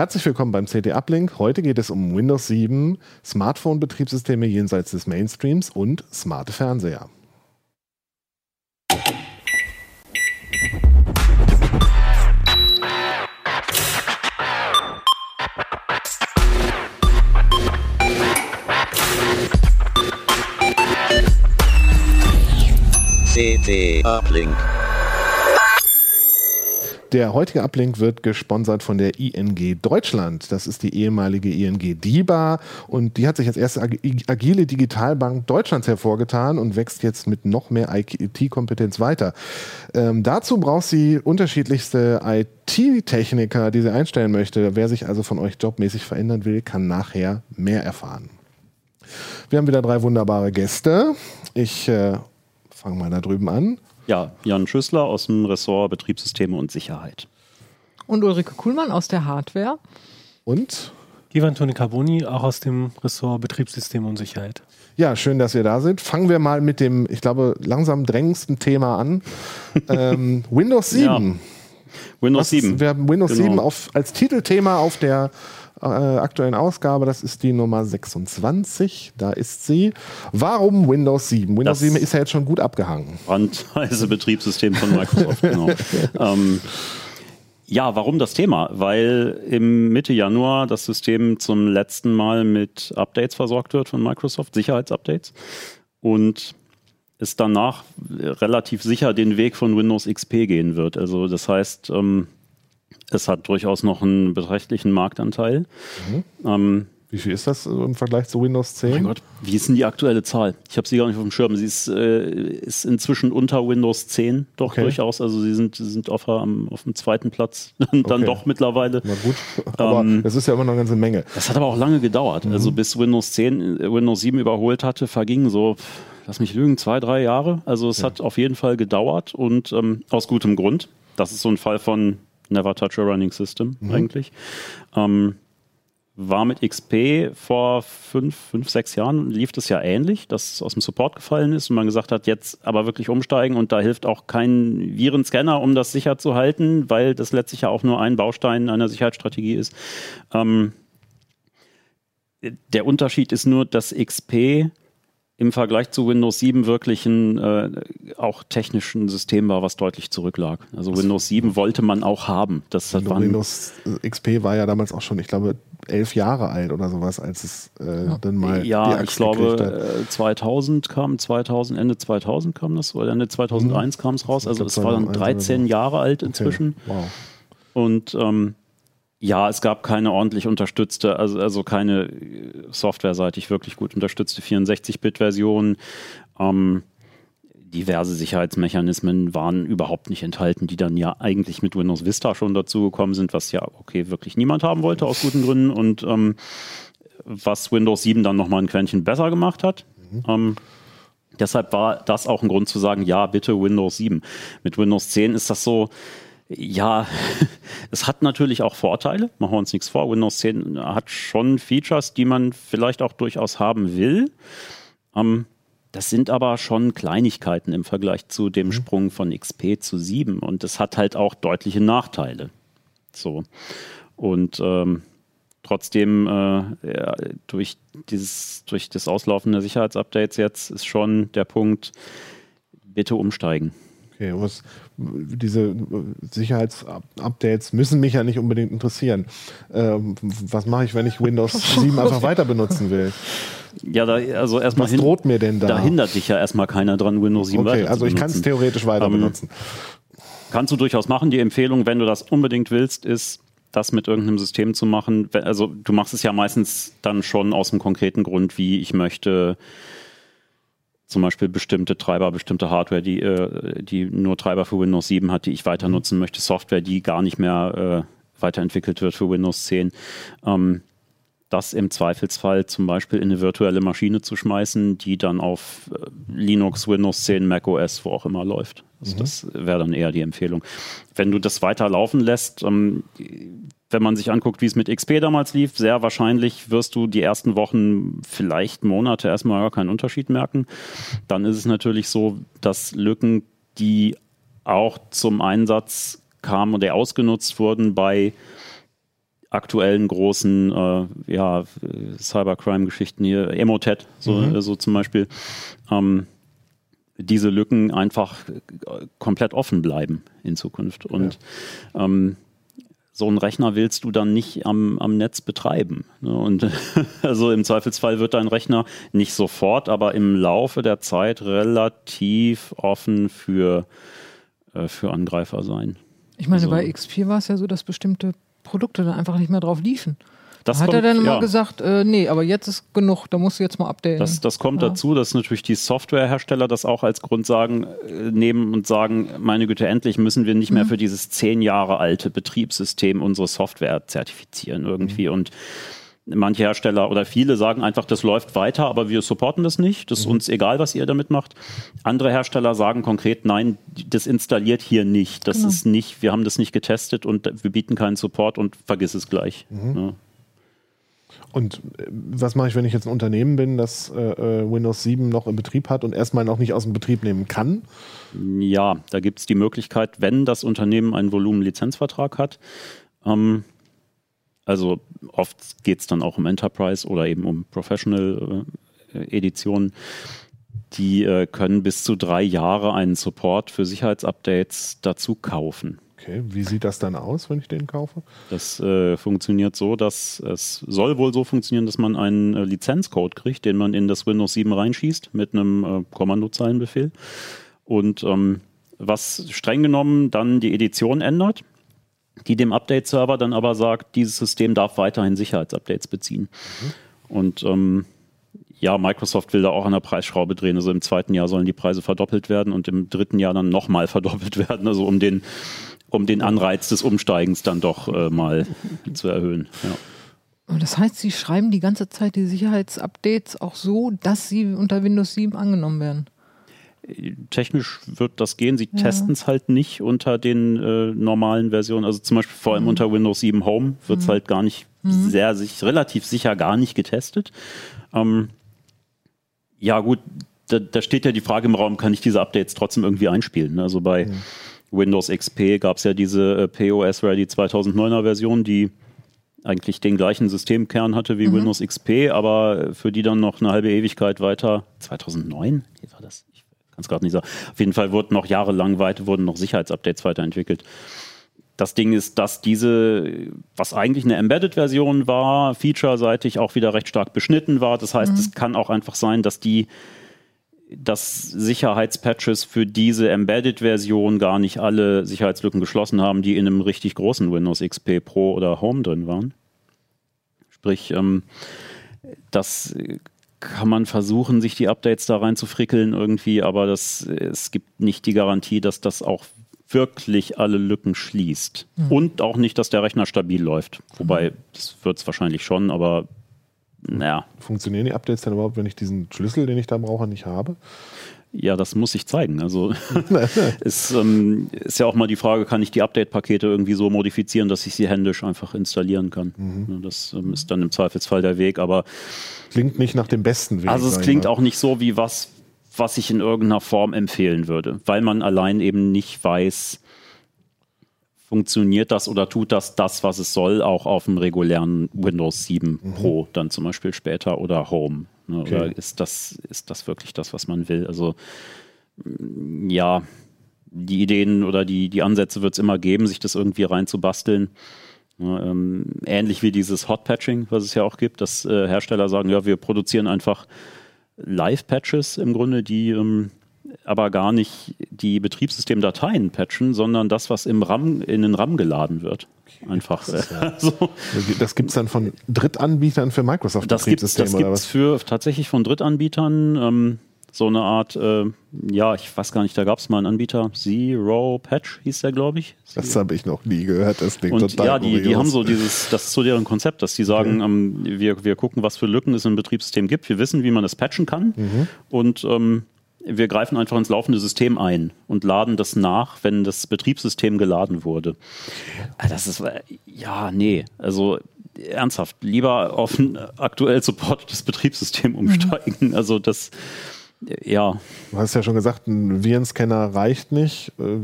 Herzlich willkommen beim CT Uplink. Heute geht es um Windows 7, Smartphone-Betriebssysteme jenseits des Mainstreams und smarte Fernseher. CT Uplink. Der heutige Uplink wird gesponsert von der ING Deutschland. Das ist die ehemalige ING DIBA und die hat sich als erste agile Digitalbank Deutschlands hervorgetan und wächst jetzt mit noch mehr IT-Kompetenz weiter. Ähm, dazu braucht sie unterschiedlichste IT-Techniker, die sie einstellen möchte. Wer sich also von euch jobmäßig verändern will, kann nachher mehr erfahren. Wir haben wieder drei wunderbare Gäste. Ich äh, fange mal da drüben an. Ja, Jan Schüssler aus dem Ressort Betriebssysteme und Sicherheit. Und Ulrike Kuhlmann aus der Hardware. Und? Ivan Toni Carboni, auch aus dem Ressort Betriebssysteme und Sicherheit. Ja, schön, dass ihr da sind. Fangen wir mal mit dem, ich glaube, langsam drängendsten Thema an. ähm, Windows 7. Ja. Windows Was, 7. Wir haben Windows genau. 7 auf, als Titelthema auf der äh, aktuellen Ausgabe. Das ist die Nummer 26. Da ist sie. Warum Windows 7? Windows das 7 ist ja jetzt schon gut abgehangen. Brandweise Betriebssystem von Microsoft, genau. ähm, ja, warum das Thema? Weil im Mitte Januar das System zum letzten Mal mit Updates versorgt wird von Microsoft, Sicherheitsupdates. Und es danach relativ sicher den Weg von Windows XP gehen wird. Also das heißt, ähm, es hat durchaus noch einen beträchtlichen Marktanteil. Mhm. Ähm, wie viel ist das im Vergleich zu Windows 10? Mein Gott, wie ist denn die aktuelle Zahl? Ich habe sie gar nicht auf dem Schirm. Sie ist, äh, ist inzwischen unter Windows 10 doch okay. durchaus. Also sie sind, sie sind auf, am, auf dem zweiten Platz dann okay. doch mittlerweile. Na gut, aber ähm, das ist ja immer noch eine ganze Menge. Das hat aber auch lange gedauert. Mhm. Also bis Windows 10, äh, Windows 7 überholt hatte, vergingen so, lass mich lügen, zwei, drei Jahre. Also es ja. hat auf jeden Fall gedauert und ähm, aus gutem Grund. Das ist so ein Fall von Never Touch a Running System mhm. eigentlich. Ähm, war mit XP vor fünf, fünf, sechs Jahren lief das ja ähnlich, dass es aus dem Support gefallen ist und man gesagt hat, jetzt aber wirklich umsteigen und da hilft auch kein Virenscanner, um das sicher zu halten, weil das letztlich ja auch nur ein Baustein einer Sicherheitsstrategie ist. Ähm, der Unterschied ist nur, dass XP im Vergleich zu Windows 7 wirklich ein äh, auch technischen System war, was deutlich zurücklag. Also Windows 7 wollte man auch haben. Das hat Windows XP war ja damals auch schon, ich glaube, elf Jahre alt oder sowas, als es äh, ja. dann mal ja, ich glaube 2000 äh, kam 2000 Ende 2000 kam das oder Ende 2001 mhm. kam es raus. Also es war dann 13 Jahre alt inzwischen. Okay. Wow. Und ähm, ja, es gab keine ordentlich unterstützte, also, also keine äh, softwareseitig wirklich gut unterstützte 64-Bit-Version. Ähm, diverse Sicherheitsmechanismen waren überhaupt nicht enthalten, die dann ja eigentlich mit Windows Vista schon dazugekommen sind, was ja okay wirklich niemand haben wollte aus guten Gründen und ähm, was Windows 7 dann nochmal ein Quäntchen besser gemacht hat. Mhm. Ähm, deshalb war das auch ein Grund zu sagen, ja, bitte Windows 7. Mit Windows 10 ist das so, ja, es hat natürlich auch Vorteile, machen wir uns nichts vor. Windows 10 hat schon Features, die man vielleicht auch durchaus haben will. Ähm, das sind aber schon Kleinigkeiten im Vergleich zu dem mhm. Sprung von XP zu 7 und es hat halt auch deutliche Nachteile. So. Und ähm, trotzdem äh, ja, durch, dieses, durch das Auslaufen der Sicherheitsupdates jetzt ist schon der Punkt, bitte umsteigen. Okay, was, diese Sicherheitsupdates müssen mich ja nicht unbedingt interessieren. Ähm, was mache ich, wenn ich Windows 7 einfach weiter benutzen will? Ja, da, also erstmal. Was droht mir denn da? Da hindert dich ja erstmal keiner dran, Windows 7 okay, weiter also ich kann es theoretisch weiter ähm, benutzen. Kannst du durchaus machen. Die Empfehlung, wenn du das unbedingt willst, ist, das mit irgendeinem System zu machen. Also du machst es ja meistens dann schon aus dem konkreten Grund, wie ich möchte zum Beispiel bestimmte Treiber, bestimmte Hardware, die, äh, die nur Treiber für Windows 7 hat, die ich weiter mhm. nutzen möchte, Software, die gar nicht mehr äh, weiterentwickelt wird für Windows 10. Ähm, das im Zweifelsfall zum Beispiel in eine virtuelle Maschine zu schmeißen, die dann auf äh, Linux, Windows 10, Mac OS, wo auch immer läuft. Also mhm. Das wäre dann eher die Empfehlung. Wenn du das weiter laufen lässt, ähm, wenn man sich anguckt, wie es mit XP damals lief, sehr wahrscheinlich wirst du die ersten Wochen, vielleicht Monate erstmal gar keinen Unterschied merken. Dann ist es natürlich so, dass Lücken, die auch zum Einsatz kamen und der ausgenutzt wurden bei aktuellen großen äh, ja, Cybercrime-Geschichten hier, Emotet, so, mhm. so zum Beispiel, ähm, diese Lücken einfach komplett offen bleiben in Zukunft. Und ja. ähm, so einen Rechner willst du dann nicht am, am Netz betreiben. Ne? Und also im Zweifelsfall wird dein Rechner nicht sofort, aber im Laufe der Zeit relativ offen für, äh, für Angreifer sein. Ich meine, also, bei XP war es ja so, dass bestimmte Produkte dann einfach nicht mehr drauf liefen. Das hat kommt, er dann immer ja. gesagt, äh, nee, aber jetzt ist genug, da musst du jetzt mal updaten. Das, das kommt ja. dazu, dass natürlich die Softwarehersteller das auch als Grund sagen, äh, nehmen und sagen, meine Güte, endlich müssen wir nicht mhm. mehr für dieses zehn Jahre alte Betriebssystem unsere Software zertifizieren irgendwie. Mhm. Und manche Hersteller oder viele sagen einfach, das läuft weiter, aber wir supporten das nicht. Das ist mhm. uns egal, was ihr damit macht. Andere Hersteller sagen konkret, nein, das installiert hier nicht. Das genau. ist nicht, wir haben das nicht getestet und wir bieten keinen Support und vergiss es gleich. Mhm. Ja. Und äh, was mache ich, wenn ich jetzt ein Unternehmen bin, das äh, äh, Windows 7 noch im Betrieb hat und erstmal noch nicht aus dem Betrieb nehmen kann? Ja, da gibt es die Möglichkeit, wenn das Unternehmen einen Volumenlizenzvertrag hat. Ähm, also oft geht es dann auch um Enterprise oder eben um Professional-Editionen. Äh, die äh, können bis zu drei Jahre einen Support für Sicherheitsupdates dazu kaufen. Okay, wie sieht das dann aus, wenn ich den kaufe? Das äh, funktioniert so, dass es soll wohl so funktionieren, dass man einen äh, Lizenzcode kriegt, den man in das Windows 7 reinschießt mit einem äh, Kommandozeilenbefehl. Und ähm, was streng genommen dann die Edition ändert, die dem Update-Server dann aber sagt, dieses System darf weiterhin Sicherheitsupdates beziehen. Mhm. Und ähm, ja, Microsoft will da auch an der Preisschraube drehen. Also im zweiten Jahr sollen die Preise verdoppelt werden und im dritten Jahr dann nochmal verdoppelt werden. Also um den um den Anreiz des Umsteigens dann doch äh, mal zu erhöhen. Ja. Das heißt, Sie schreiben die ganze Zeit die Sicherheitsupdates auch so, dass sie unter Windows 7 angenommen werden? Technisch wird das gehen. Sie ja. testen es halt nicht unter den äh, normalen Versionen. Also zum Beispiel vor allem mhm. unter Windows 7 Home wird es mhm. halt gar nicht mhm. sehr, sich, relativ sicher gar nicht getestet. Ähm, ja, gut, da, da, steht ja die Frage im Raum, kann ich diese Updates trotzdem irgendwie einspielen? Also bei mhm. Windows XP gab es ja diese äh, POS Ready 2009er Version, die eigentlich den gleichen Systemkern hatte wie mhm. Windows XP, aber für die dann noch eine halbe Ewigkeit weiter. 2009? Wie war das? Kann es gerade nicht sagen. Auf jeden Fall wurden noch jahrelang weiter, wurden noch Sicherheitsupdates weiterentwickelt. Das Ding ist, dass diese, was eigentlich eine Embedded-Version war, featureseitig auch wieder recht stark beschnitten war. Das heißt, mhm. es kann auch einfach sein, dass die dass Sicherheitspatches für diese Embedded-Version gar nicht alle Sicherheitslücken geschlossen haben, die in einem richtig großen Windows XP Pro oder Home drin waren. Sprich, ähm, das kann man versuchen, sich die Updates da rein zu frickeln irgendwie, aber das, es gibt nicht die Garantie, dass das auch wirklich alle Lücken schließt. Mhm. Und auch nicht, dass der Rechner stabil läuft. Wobei, das wird es wahrscheinlich schon, aber naja. Funktionieren die Updates dann überhaupt, wenn ich diesen Schlüssel, den ich da brauche, nicht habe? Ja, das muss ich zeigen. Also es ähm, ist ja auch mal die Frage, kann ich die Update-Pakete irgendwie so modifizieren, dass ich sie händisch einfach installieren kann. Mhm. Das ähm, ist dann im Zweifelsfall der Weg, aber klingt nicht nach dem besten Weg. Also es klingt auch nicht so wie was, was ich in irgendeiner Form empfehlen würde, weil man allein eben nicht weiß, funktioniert das oder tut das das, was es soll, auch auf dem regulären Windows 7 mhm. Pro dann zum Beispiel später oder Home? Ne? Okay. Oder ist das, ist das wirklich das, was man will? Also mm, ja, die Ideen oder die, die Ansätze wird es immer geben, sich das irgendwie reinzubasteln. Ja, ähm, ähnlich wie dieses Hot-Patching, was es ja auch gibt, dass äh, Hersteller sagen, ja, wir produzieren einfach Live-Patches im Grunde, die ähm, aber gar nicht die Betriebssystemdateien patchen, sondern das, was im RAM, in den RAM geladen wird. Einfach. Das, ja. so. das gibt es dann von Drittanbietern für Microsoft das Betriebssysteme? Das gibt es für tatsächlich von Drittanbietern. Ähm, so eine Art, äh, ja, ich weiß gar nicht, da gab es mal einen Anbieter, Zero Patch hieß der, glaube ich. Das habe ich noch nie gehört, das klingt Und total Ja, die, die haben so dieses, das ist so deren Konzept, dass die sagen, okay. ähm, wir, wir gucken, was für Lücken es im Betriebssystem gibt, wir wissen, wie man das patchen kann mhm. und ähm, wir greifen einfach ins laufende System ein und laden das nach, wenn das Betriebssystem geladen wurde. Ah, das ist, ja, nee, also ernsthaft, lieber auf ein aktuell supportetes Betriebssystem umsteigen. Mhm. Also das, ja. Du hast ja schon gesagt, ein Virenscanner reicht nicht. Äh,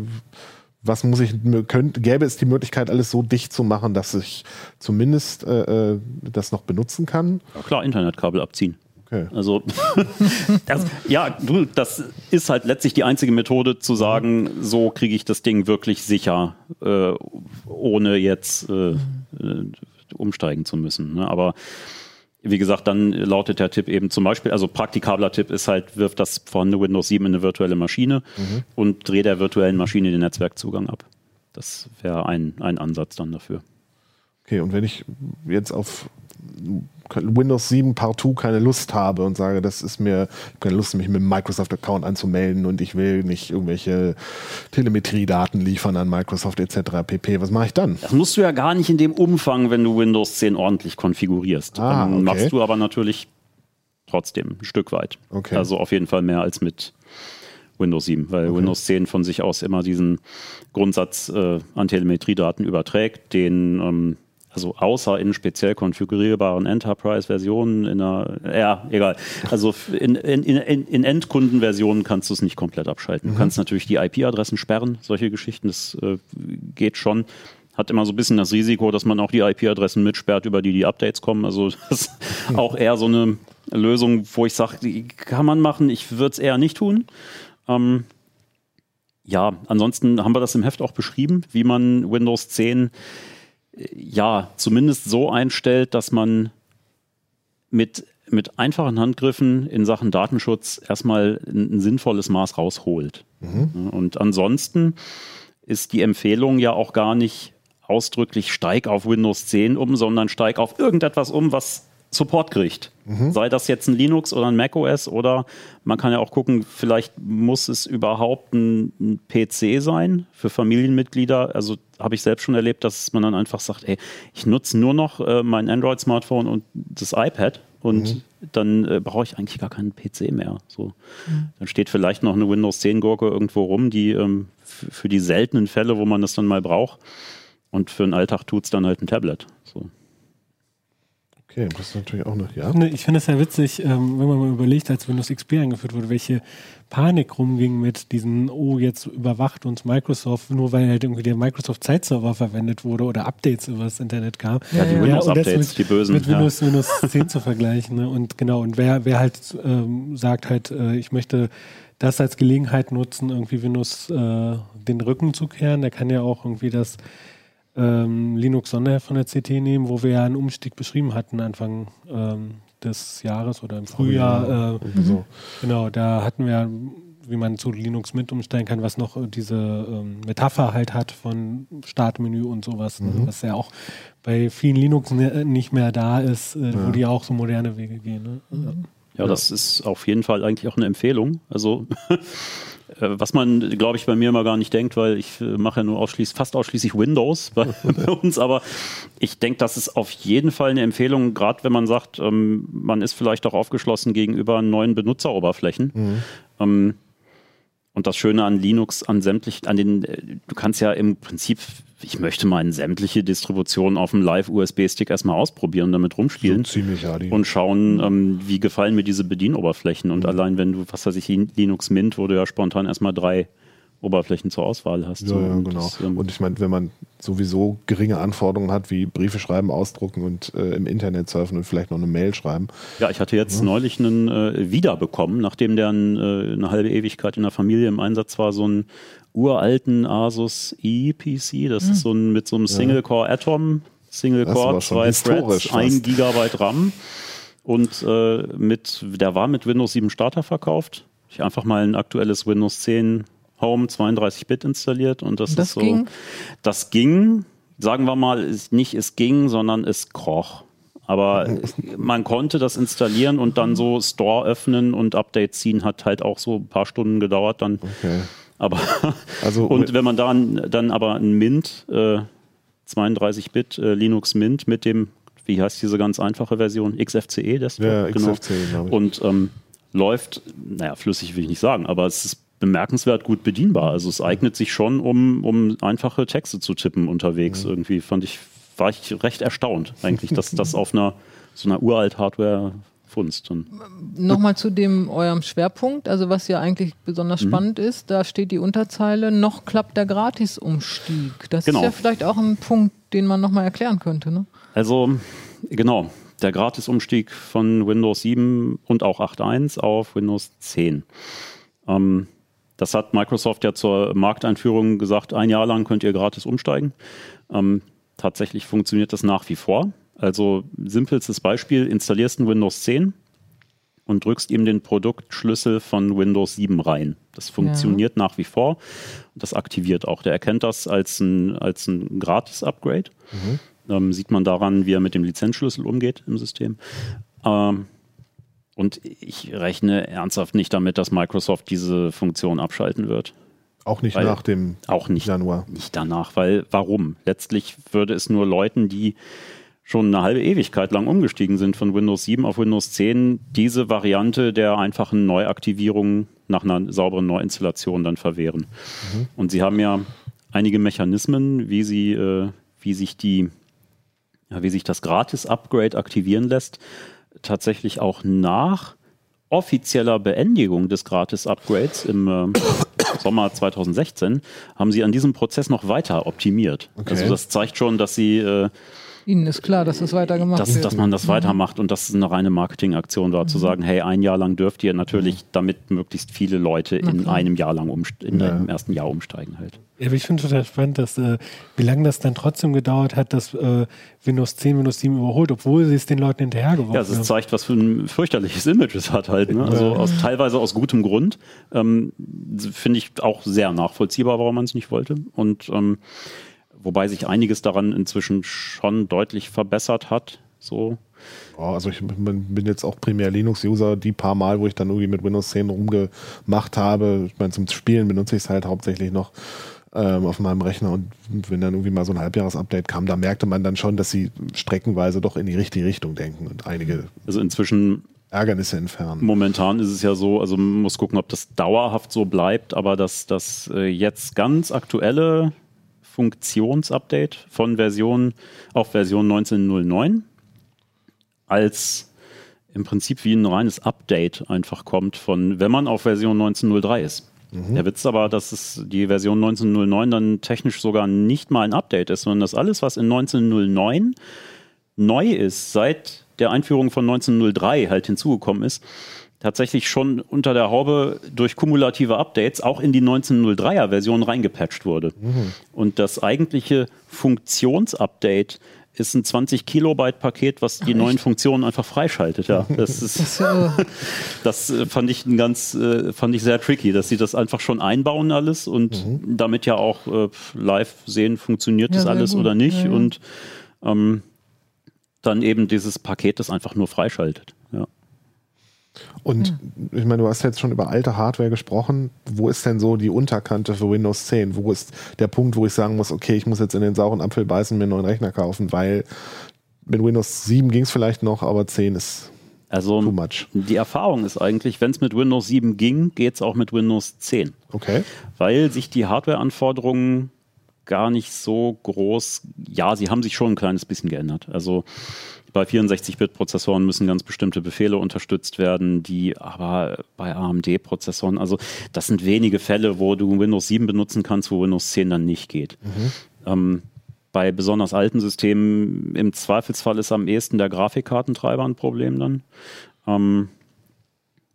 was muss ich, könnte, gäbe es die Möglichkeit, alles so dicht zu machen, dass ich zumindest äh, äh das noch benutzen kann? Ja, klar, Internetkabel abziehen. Okay. Also, das, ja, du, das ist halt letztlich die einzige Methode zu sagen, so kriege ich das Ding wirklich sicher, äh, ohne jetzt äh, äh, umsteigen zu müssen. Ne? Aber wie gesagt, dann lautet der Tipp eben zum Beispiel, also praktikabler Tipp ist halt, wirf das vorhandene Windows 7 in eine virtuelle Maschine mhm. und dreh der virtuellen Maschine den Netzwerkzugang ab. Das wäre ein, ein Ansatz dann dafür. Okay, und wenn ich jetzt auf Windows 7 Partout keine Lust habe und sage, das ist mir keine Lust, mich mit dem Microsoft-Account anzumelden und ich will nicht irgendwelche Telemetriedaten liefern an Microsoft etc. pp. Was mache ich dann? Das musst du ja gar nicht in dem Umfang, wenn du Windows 10 ordentlich konfigurierst. Ah, okay. Machst du aber natürlich trotzdem ein Stück weit. Okay. Also auf jeden Fall mehr als mit Windows 7, weil okay. Windows 10 von sich aus immer diesen Grundsatz äh, an Telemetriedaten überträgt, den ähm, also außer in speziell konfigurierbaren Enterprise-Versionen in einer, ja, egal. Also in, in, in, in Endkundenversionen kannst du es nicht komplett abschalten. Du mhm. kannst natürlich die IP-Adressen sperren, solche Geschichten, das äh, geht schon. Hat immer so ein bisschen das Risiko, dass man auch die IP-Adressen mitsperrt, über die die Updates kommen. Also das ist auch eher so eine Lösung, wo ich sage, die kann man machen, ich würde es eher nicht tun. Ähm, ja, ansonsten haben wir das im Heft auch beschrieben, wie man Windows 10 ja, zumindest so einstellt, dass man mit, mit einfachen Handgriffen in Sachen Datenschutz erstmal ein, ein sinnvolles Maß rausholt. Mhm. Und ansonsten ist die Empfehlung ja auch gar nicht ausdrücklich steig auf Windows 10 um, sondern steig auf irgendetwas um, was Support kriegt. Mhm. Sei das jetzt ein Linux oder ein macOS oder man kann ja auch gucken, vielleicht muss es überhaupt ein, ein PC sein für Familienmitglieder. Also habe ich selbst schon erlebt, dass man dann einfach sagt, ey, ich nutze nur noch äh, mein Android-Smartphone und das iPad und mhm. dann äh, brauche ich eigentlich gar keinen PC mehr. So. Mhm. Dann steht vielleicht noch eine Windows 10 Gurke irgendwo rum, die ähm, für die seltenen Fälle, wo man das dann mal braucht. Und für den Alltag tut es dann halt ein Tablet. So. Okay, das ist natürlich auch noch, ja. Ich finde es ja witzig, ähm, wenn man mal überlegt, als Windows XP eingeführt wurde, welche Panik rumging mit diesen, oh, jetzt überwacht uns Microsoft, nur weil halt irgendwie der Microsoft Zeitserver verwendet wurde oder Updates über das Internet gab. Ja, die Windows-Updates, die bösen. Mit Windows, ja. Windows 10 zu vergleichen. Ne? Und genau, und wer, wer halt ähm, sagt halt, äh, ich möchte das als Gelegenheit nutzen, irgendwie Windows äh, den Rücken zu kehren, der kann ja auch irgendwie das ähm, Linux Sonderheft von der CT nehmen, wo wir ja einen Umstieg beschrieben hatten Anfang ähm, des Jahres oder im Frühjahr. Äh, so. Genau, da hatten wir wie man zu Linux mit umsteigen kann, was noch diese ähm, Metapher halt hat von Startmenü und sowas, ne, mhm. was ja auch bei vielen Linux ne, nicht mehr da ist, äh, ja. wo die auch so moderne Wege gehen. Ne? Mhm. Ja, das ist auf jeden Fall eigentlich auch eine Empfehlung. Also Äh, was man, glaube ich, bei mir immer gar nicht denkt, weil ich äh, mache ja nur ausschließlich, fast ausschließlich Windows bei, bei uns, aber ich denke, das ist auf jeden Fall eine Empfehlung, gerade wenn man sagt, ähm, man ist vielleicht auch aufgeschlossen gegenüber neuen Benutzeroberflächen. Mhm. Ähm, und das Schöne an Linux, an sämtlichen, an den, äh, du kannst ja im Prinzip, ich möchte mal in sämtliche Distributionen auf dem Live-USB-Stick erstmal ausprobieren, damit rumspielen. So ziemlich, Adi. Und schauen, ähm, wie gefallen mir diese Bedienoberflächen. Und mhm. allein wenn du, was weiß ich, Linux Mint, wo du ja spontan erstmal drei Oberflächen zur Auswahl hast. Ja, so. ja genau. Das, ähm, und ich meine, wenn man sowieso geringe Anforderungen hat, wie Briefe schreiben, ausdrucken und äh, im Internet surfen und vielleicht noch eine Mail schreiben. Ja, ich hatte jetzt ja. neulich einen äh, wiederbekommen, nachdem der ein, äh, eine halbe Ewigkeit in der Familie im Einsatz war, so einen uralten Asus ePC. Das hm. ist so ein mit so einem Single-Core Atom, Single-Core, zwei Threads, ein Gigabyte RAM. Und äh, mit, der war mit Windows 7 Starter verkauft. Ich einfach mal ein aktuelles Windows 10 Home 32-Bit installiert und das, das ist so. Ging? Das ging, sagen wir mal, nicht es ging, sondern es kroch. Aber man konnte das installieren und dann so Store öffnen und Update ziehen, hat halt auch so ein paar Stunden gedauert dann. Okay. Aber also, und wenn man dann, dann aber ein Mint, äh, 32-Bit äh, Linux Mint mit dem, wie heißt diese ganz einfache Version? XFCE, das ja, genau. XFCE, Und ähm, läuft, naja, flüssig will ich nicht sagen, aber es ist bemerkenswert gut bedienbar. Also es eignet sich schon, um, um einfache Texte zu tippen unterwegs. Mhm. Irgendwie fand ich, war ich recht erstaunt eigentlich, dass das auf einer so einer uralt Hardware Funst. Nochmal zu dem eurem Schwerpunkt, also was ja eigentlich besonders mhm. spannend ist, da steht die Unterzeile, noch klappt der Gratisumstieg. Das genau. ist ja vielleicht auch ein Punkt, den man nochmal erklären könnte. Ne? Also, genau, der Gratisumstieg von Windows 7 und auch 8.1 auf Windows 10. Ähm, das hat Microsoft ja zur Markteinführung gesagt, ein Jahr lang könnt ihr gratis umsteigen. Ähm, tatsächlich funktioniert das nach wie vor. Also simpelstes Beispiel, installierst ein Windows 10 und drückst ihm den Produktschlüssel von Windows 7 rein. Das funktioniert ja. nach wie vor. Das aktiviert auch. Der erkennt das als ein, als ein Gratis-Upgrade. Mhm. Ähm, sieht man daran, wie er mit dem Lizenzschlüssel umgeht im System. Ähm, und ich rechne ernsthaft nicht damit, dass Microsoft diese Funktion abschalten wird. Auch nicht weil, nach dem auch nicht, Januar. Nicht danach, weil warum? Letztlich würde es nur Leuten, die schon eine halbe Ewigkeit lang umgestiegen sind von Windows 7 auf Windows 10, diese Variante der einfachen Neuaktivierung nach einer sauberen Neuinstallation dann verwehren. Mhm. Und sie haben ja einige Mechanismen, wie sie, äh, wie sich die, ja, wie sich das Gratis-Upgrade aktivieren lässt, tatsächlich auch nach offizieller Beendigung des Gratis-Upgrades im äh, Sommer 2016 haben sie an diesem Prozess noch weiter optimiert. Okay. Also das zeigt schon, dass sie äh, Ihnen ist klar, dass es weitergemacht dass, wird. Dass man das mhm. weitermacht und dass es eine reine Marketingaktion war, mhm. zu sagen, hey, ein Jahr lang dürft ihr natürlich, mhm. damit möglichst viele Leute in einem Jahr lang in ja. im ersten Jahr umsteigen halt. Ja, aber ich finde total spannend, dass äh, wie lange das dann trotzdem gedauert hat, dass äh, Windows 10 Windows 7 überholt, obwohl sie es den Leuten hinterhergeworfen haben. Ja, es zeigt, was für ein fürchterliches Image es hat halt. Ne? Also aus, teilweise aus gutem Grund. Ähm, finde ich auch sehr nachvollziehbar, warum man es nicht wollte. Und ähm, wobei sich einiges daran inzwischen schon deutlich verbessert hat. So. also ich bin jetzt auch primär Linux-User, die paar Mal, wo ich dann irgendwie mit Windows 10 rumgemacht habe. Ich meine, zum Spielen benutze ich es halt hauptsächlich noch ähm, auf meinem Rechner und wenn dann irgendwie mal so ein Halbjahres-Update kam, da merkte man dann schon, dass sie streckenweise doch in die richtige Richtung denken und einige also inzwischen Ärgernisse entfernen. Momentan ist es ja so, also man muss gucken, ob das dauerhaft so bleibt, aber dass das äh, jetzt ganz aktuelle Funktionsupdate von Version auf Version 1909 als im Prinzip wie ein reines Update einfach kommt von, wenn man auf Version 1903 ist. Mhm. Der Witz aber, dass es die Version 1909 dann technisch sogar nicht mal ein Update ist, sondern dass alles, was in 1909 neu ist, seit der Einführung von 1903 halt hinzugekommen ist, tatsächlich schon unter der Haube durch kumulative Updates auch in die 1903er Version reingepatcht wurde. Mhm. Und das eigentliche Funktionsupdate ist ein 20 Kilobyte Paket, was die Ach, neuen Funktionen einfach freischaltet. Ja, das ist, das äh, fand ich ein ganz, äh, fand ich sehr tricky, dass sie das einfach schon einbauen alles und mhm. damit ja auch äh, live sehen, funktioniert ja, das alles gut. oder nicht ja, ja. und ähm, dann eben dieses Paket das einfach nur freischaltet. Ja. Und hm. ich meine, du hast jetzt schon über alte Hardware gesprochen. Wo ist denn so die Unterkante für Windows 10? Wo ist der Punkt, wo ich sagen muss, okay, ich muss jetzt in den sauren Apfel beißen, mir einen neuen Rechner kaufen, weil mit Windows 7 ging es vielleicht noch, aber 10 ist also too much. Die Erfahrung ist eigentlich, wenn es mit Windows 7 ging, geht es auch mit Windows 10. Okay. Weil sich die Hardwareanforderungen gar nicht so groß, ja, sie haben sich schon ein kleines bisschen geändert. Also bei 64-Bit-Prozessoren müssen ganz bestimmte Befehle unterstützt werden, die aber bei AMD-Prozessoren, also das sind wenige Fälle, wo du Windows 7 benutzen kannst, wo Windows 10 dann nicht geht. Mhm. Ähm, bei besonders alten Systemen im Zweifelsfall ist am ehesten der Grafikkartentreiber ein Problem dann. Ähm,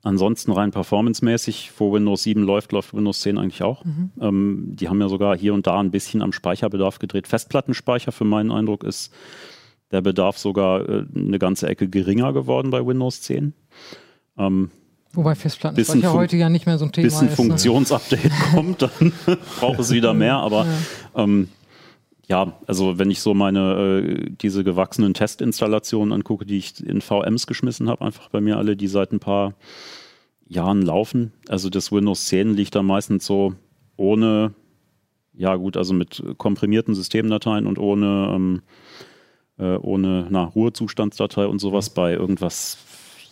ansonsten rein performancemäßig, wo Windows 7 läuft, läuft Windows 10 eigentlich auch. Mhm. Ähm, die haben ja sogar hier und da ein bisschen am Speicherbedarf gedreht. Festplattenspeicher für meinen Eindruck ist der Bedarf sogar äh, eine ganze Ecke geringer geworden bei Windows 10. Ähm, Wobei Festplattenspeicher heute ja nicht mehr so ein Thema ist. Bis ein ne? Funktionsupdate ne? kommt, dann braucht es wieder mehr. Aber ja. Ähm, ja, also wenn ich so meine äh, diese gewachsenen Testinstallationen angucke, die ich in VMs geschmissen habe, einfach bei mir alle, die seit ein paar Jahren laufen. Also das Windows 10 liegt da meistens so ohne, ja gut, also mit komprimierten Systemdateien und ohne ähm, äh, ohne na, Ruhezustandsdatei und sowas mhm. bei irgendwas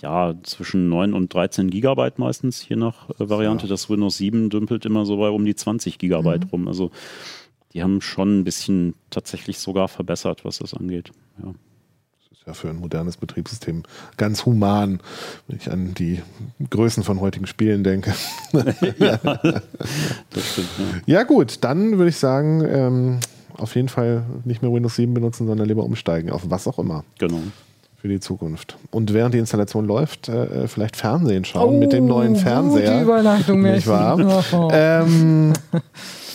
ja, zwischen 9 und 13 Gigabyte meistens, je nach äh, Variante. Ja. Das Windows 7 dümpelt immer so bei um die 20 Gigabyte mhm. rum. Also die haben schon ein bisschen tatsächlich sogar verbessert, was das angeht. Ja. ja, für ein modernes Betriebssystem ganz human, wenn ich an die Größen von heutigen Spielen denke. ja, das stimmt, ja. ja. gut, dann würde ich sagen, ähm, auf jeden Fall nicht mehr Windows 7 benutzen, sondern lieber umsteigen, auf was auch immer. Genau. Für die Zukunft. Und während die Installation läuft, äh, vielleicht Fernsehen schauen oh, mit dem neuen Fernseher. Die Überleitung, nicht wahr? ähm,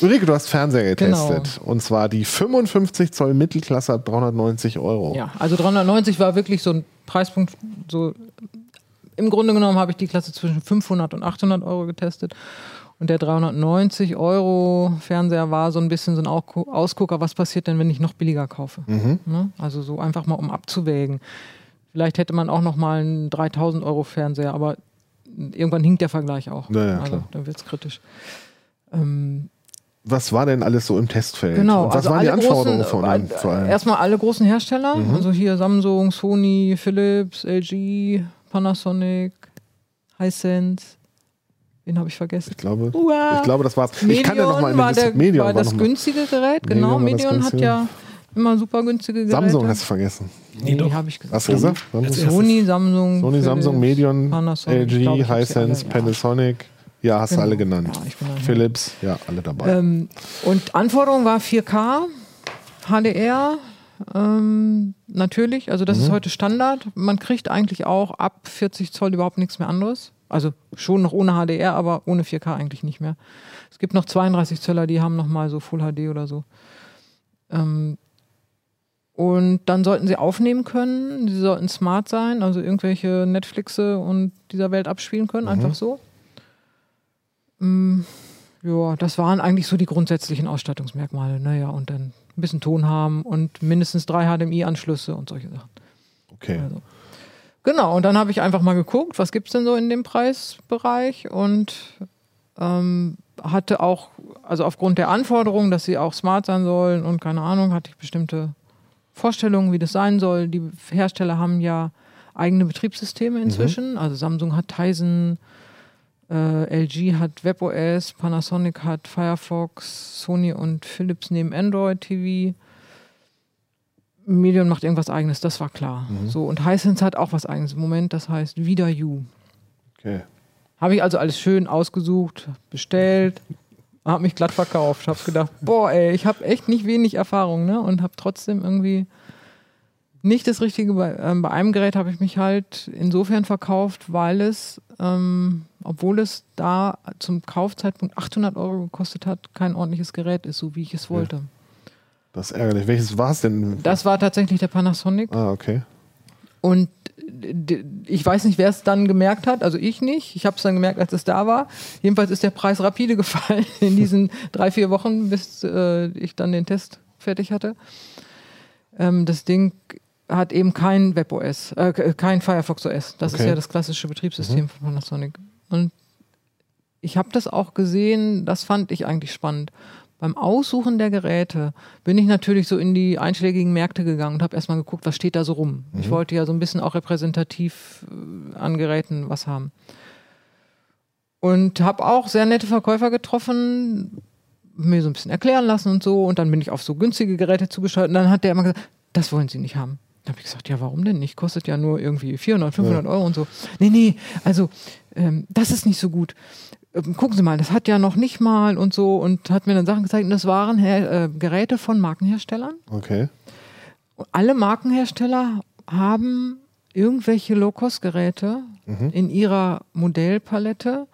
Ulrike, du hast Fernseher getestet. Genau. Und zwar die 55 Zoll Mittelklasse 390 Euro. Ja, also 390 war wirklich so ein Preispunkt, so im Grunde genommen habe ich die Klasse zwischen 500 und 800 Euro getestet. Und der 390 Euro Fernseher war so ein bisschen so ein Ausgucker, was passiert denn, wenn ich noch billiger kaufe? Mhm. Ne? Also so einfach mal um abzuwägen. Vielleicht hätte man auch noch mal einen 3000 Euro Fernseher, aber irgendwann hinkt der Vergleich auch. Naja, also dann wird es kritisch. Ähm, was war denn alles so im Testfeld? Genau, was also waren die Anforderungen großen, von einem, vor allem? Erstmal alle großen Hersteller, mhm. also hier Samsung, Sony, Philips, LG, Panasonic, Hisense, Wen habe ich vergessen? Ich glaube, ich glaube, das war's. Medion ich kann ja noch mal in war, der, Medion war das war günstige Gerät, genau. Medion, Medion hat ja immer super günstige Geräte. Samsung hast du vergessen. Nee, nee habe ich gesagt. Hast du gesagt? Samsung. Sony, Samsung. Sony, Samsung, Medion, Panasonic, LG, Hisense, Panasonic. Ja, hast genau. du alle genannt. Ja, Philips, ja, alle dabei. Ähm, und Anforderung war 4K, HDR, ähm, natürlich. Also das mhm. ist heute Standard. Man kriegt eigentlich auch ab 40 Zoll überhaupt nichts mehr anderes. Also schon noch ohne HDR, aber ohne 4K eigentlich nicht mehr. Es gibt noch 32 Zöller, die haben noch mal so Full HD oder so. Ähm, und dann sollten sie aufnehmen können. Sie sollten smart sein, also irgendwelche Netflixe und dieser Welt abspielen können, mhm. einfach so. Ähm, ja, das waren eigentlich so die grundsätzlichen Ausstattungsmerkmale. Naja, und dann ein bisschen Ton haben und mindestens drei HDMI-Anschlüsse und solche Sachen. Okay. Also. Genau, und dann habe ich einfach mal geguckt, was gibt es denn so in dem Preisbereich und ähm, hatte auch, also aufgrund der Anforderungen, dass sie auch smart sein sollen und keine Ahnung, hatte ich bestimmte Vorstellungen, wie das sein soll. Die Hersteller haben ja eigene Betriebssysteme mhm. inzwischen. Mhm. Also Samsung hat Tizen, äh, LG hat WebOS, Panasonic hat Firefox, Sony und Philips nehmen Android TV. Medium macht irgendwas eigenes, das war klar. Mhm. So, und Hisense hat auch was eigenes im Moment, das heißt Wieder You. Okay. Habe ich also alles schön ausgesucht, bestellt, habe mich glatt verkauft, habe gedacht, boah, ey, ich habe echt nicht wenig Erfahrung, ne? Und habe trotzdem irgendwie nicht das Richtige. Bei, ähm, bei einem Gerät habe ich mich halt insofern verkauft, weil es, ähm, obwohl es da zum Kaufzeitpunkt 800 Euro gekostet hat, kein ordentliches Gerät ist, so wie ich es wollte. Ja. Das ist ärgerlich. Welches war es denn? Das war tatsächlich der Panasonic. Ah, okay. Und ich weiß nicht, wer es dann gemerkt hat, also ich nicht. Ich habe es dann gemerkt, als es da war. Jedenfalls ist der Preis rapide gefallen in diesen drei, vier Wochen, bis äh, ich dann den Test fertig hatte. Ähm, das Ding hat eben kein WebOS, äh, kein Firefox OS. Das okay. ist ja das klassische Betriebssystem mhm. von Panasonic. Und ich habe das auch gesehen, das fand ich eigentlich spannend beim Aussuchen der Geräte bin ich natürlich so in die einschlägigen Märkte gegangen und habe erstmal geguckt, was steht da so rum. Mhm. Ich wollte ja so ein bisschen auch repräsentativ äh, an Geräten was haben. Und habe auch sehr nette Verkäufer getroffen, mir so ein bisschen erklären lassen und so. Und dann bin ich auf so günstige Geräte zugeschaltet. Und dann hat der immer gesagt, das wollen Sie nicht haben. Da habe ich gesagt, ja, warum denn nicht? Kostet ja nur irgendwie 400, 500 ja. Euro und so. Nee, nee, also ähm, das ist nicht so gut. Ähm, gucken Sie mal, das hat ja noch nicht mal und so und hat mir dann Sachen gezeigt und das waren äh, Geräte von Markenherstellern. Okay. Alle Markenhersteller haben irgendwelche Low-Cost-Geräte mhm. in ihrer Modellpalette,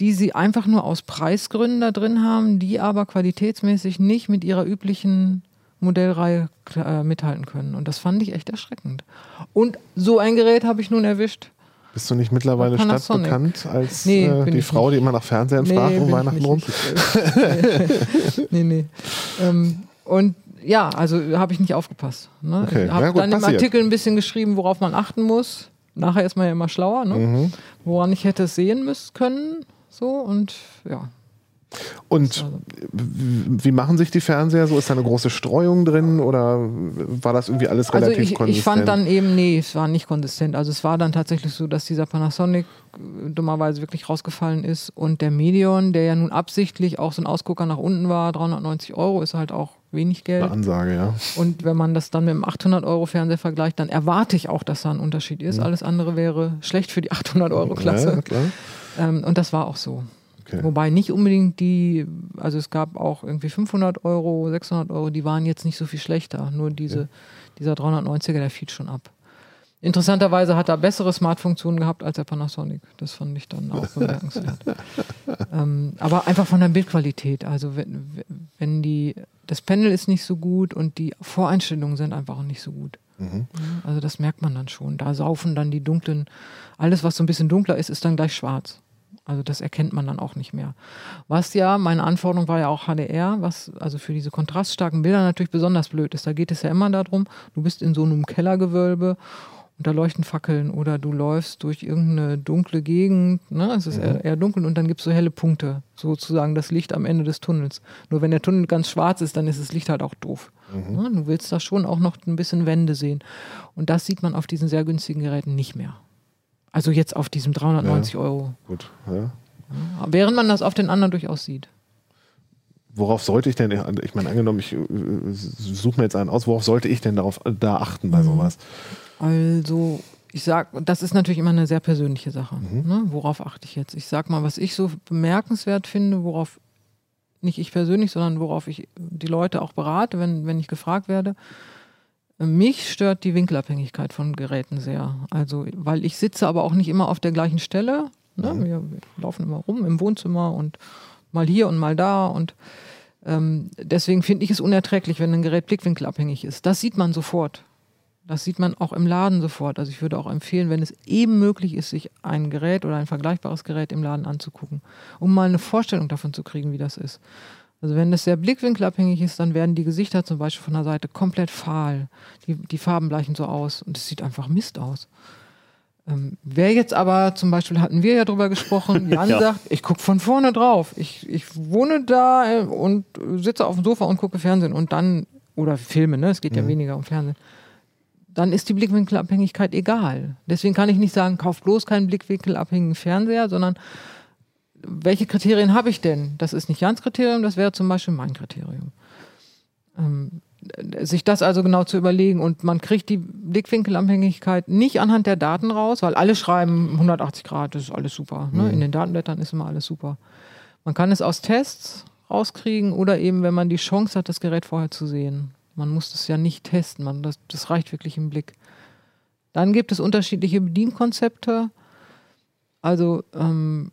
die sie einfach nur aus Preisgründen da drin haben, die aber qualitätsmäßig nicht mit ihrer üblichen Modellreihe äh, mithalten können. Und das fand ich echt erschreckend. Und so ein Gerät habe ich nun erwischt. Bist du nicht mittlerweile stadtbekannt als nee, äh, die Frau, nicht. die immer nach Fernsehen fragt nee, um Weihnachten rum? nee, nee. Ähm, und ja, also habe ich nicht aufgepasst. Ne? Okay. Ich habe ja, dann passiert. im Artikel ein bisschen geschrieben, worauf man achten muss. Nachher ist man ja immer schlauer, ne? Mhm. woran ich hätte es sehen müssen können. So und ja, und wie machen sich die Fernseher so? Ist da eine große Streuung drin oder war das irgendwie alles also relativ also ich, konsistent? Ich fand dann eben, nee, es war nicht konsistent. Also es war dann tatsächlich so, dass dieser Panasonic äh, dummerweise wirklich rausgefallen ist und der Medion, der ja nun absichtlich auch so ein Ausgucker nach unten war, 390 Euro, ist halt auch wenig Geld. Eine Ansage, ja. Und wenn man das dann mit dem 800-Euro-Fernseher vergleicht, dann erwarte ich auch, dass da ein Unterschied ist. Mhm. Alles andere wäre schlecht für die 800-Euro-Klasse. Ja, ähm, und das war auch so. Okay. Wobei nicht unbedingt die, also es gab auch irgendwie 500 Euro, 600 Euro, die waren jetzt nicht so viel schlechter. Nur diese, okay. dieser 390er, der fiel schon ab. Interessanterweise hat er bessere Smart-Funktionen gehabt als der Panasonic. Das fand ich dann auch bemerkenswert. ähm, aber einfach von der Bildqualität. Also wenn, wenn die, das Panel ist nicht so gut und die Voreinstellungen sind einfach auch nicht so gut. Mhm. Also das merkt man dann schon. Da saufen dann die dunklen, alles was so ein bisschen dunkler ist, ist dann gleich schwarz. Also das erkennt man dann auch nicht mehr. Was ja, meine Anforderung war ja auch HDR, was also für diese kontraststarken Bilder natürlich besonders blöd ist. Da geht es ja immer darum, du bist in so einem Kellergewölbe und da leuchten Fackeln oder du läufst durch irgendeine dunkle Gegend, ne? es ist mhm. eher, eher, dunkel und dann gibt es so helle Punkte, sozusagen das Licht am Ende des Tunnels. Nur wenn der Tunnel ganz schwarz ist, dann ist das Licht halt auch doof. Mhm. Ne? Du willst da schon auch noch ein bisschen Wände sehen. Und das sieht man auf diesen sehr günstigen Geräten nicht mehr. Also jetzt auf diesem 390 ja, Euro. Gut, ja. Während man das auf den anderen durchaus sieht. Worauf sollte ich denn, ich meine, angenommen, ich äh, suche mir jetzt einen aus, worauf sollte ich denn darauf da achten bei mhm. sowas? Also, ich sag, das ist natürlich immer eine sehr persönliche Sache. Mhm. Ne? Worauf achte ich jetzt? Ich sag mal, was ich so bemerkenswert finde, worauf nicht ich persönlich, sondern worauf ich die Leute auch berate, wenn, wenn ich gefragt werde. Mich stört die Winkelabhängigkeit von Geräten sehr. Also, weil ich sitze aber auch nicht immer auf der gleichen Stelle. Ne? Mhm. Wir, wir, laufen immer rum im Wohnzimmer und mal hier und mal da und ähm, deswegen finde ich es unerträglich, wenn ein Gerät blickwinkelabhängig ist. Das sieht man sofort. Das sieht man auch im Laden sofort. Also ich würde auch empfehlen, wenn es eben möglich ist, sich ein Gerät oder ein vergleichbares Gerät im Laden anzugucken, um mal eine Vorstellung davon zu kriegen, wie das ist. Also wenn es sehr blickwinkelabhängig ist, dann werden die Gesichter zum Beispiel von der Seite komplett fahl. Die, die Farben bleichen so aus und es sieht einfach Mist aus. Ähm, wer jetzt aber, zum Beispiel hatten wir ja drüber gesprochen, Jan ja. sagt, ich gucke von vorne drauf. Ich, ich wohne da äh, und sitze auf dem Sofa und gucke Fernsehen und dann, oder Filme, ne? Es geht ja mhm. weniger um Fernsehen dann ist die Blickwinkelabhängigkeit egal. Deswegen kann ich nicht sagen, kauf bloß keinen blickwinkelabhängigen Fernseher, sondern welche Kriterien habe ich denn? Das ist nicht Jans Kriterium, das wäre zum Beispiel mein Kriterium. Ähm, sich das also genau zu überlegen und man kriegt die Blickwinkelabhängigkeit nicht anhand der Daten raus, weil alle schreiben 180 Grad, das ist alles super. Ne? Mhm. In den Datenblättern ist immer alles super. Man kann es aus Tests rauskriegen oder eben, wenn man die Chance hat, das Gerät vorher zu sehen. Man muss das ja nicht testen, man, das, das reicht wirklich im Blick. Dann gibt es unterschiedliche Bedienkonzepte. Also ähm,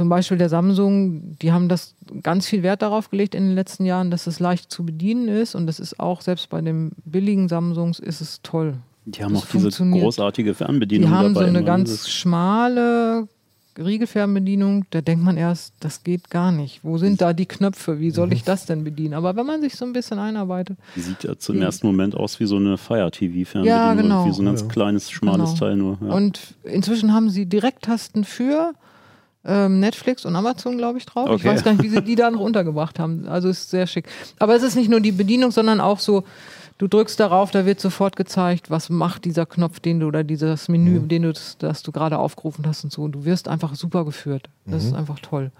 zum Beispiel der Samsung, die haben das ganz viel Wert darauf gelegt in den letzten Jahren, dass es leicht zu bedienen ist und das ist auch selbst bei den billigen Samsungs ist es toll. Die haben das auch diese großartige Fernbedienung. Die haben dabei, so eine ganz schmale Riegelfernbedienung, da denkt man erst, das geht gar nicht. Wo sind da die Knöpfe? Wie soll ich das denn bedienen? Aber wenn man sich so ein bisschen einarbeitet. Sieht ja zum ersten Moment aus wie so eine Fire-TV-Fernbedienung. Ja, genau. Wie so ein ganz ja. kleines, schmales genau. Teil nur. Ja. Und inzwischen haben sie Direkttasten für ähm, Netflix und Amazon, glaube ich, drauf. Okay. Ich weiß gar nicht, wie sie die da noch untergebracht haben. Also ist sehr schick. Aber es ist nicht nur die Bedienung, sondern auch so Du drückst darauf, da wird sofort gezeigt, was macht dieser Knopf, den du oder dieses Menü, mhm. den du, das, das du gerade aufgerufen hast und so. Du wirst einfach super geführt. Das mhm. ist einfach toll.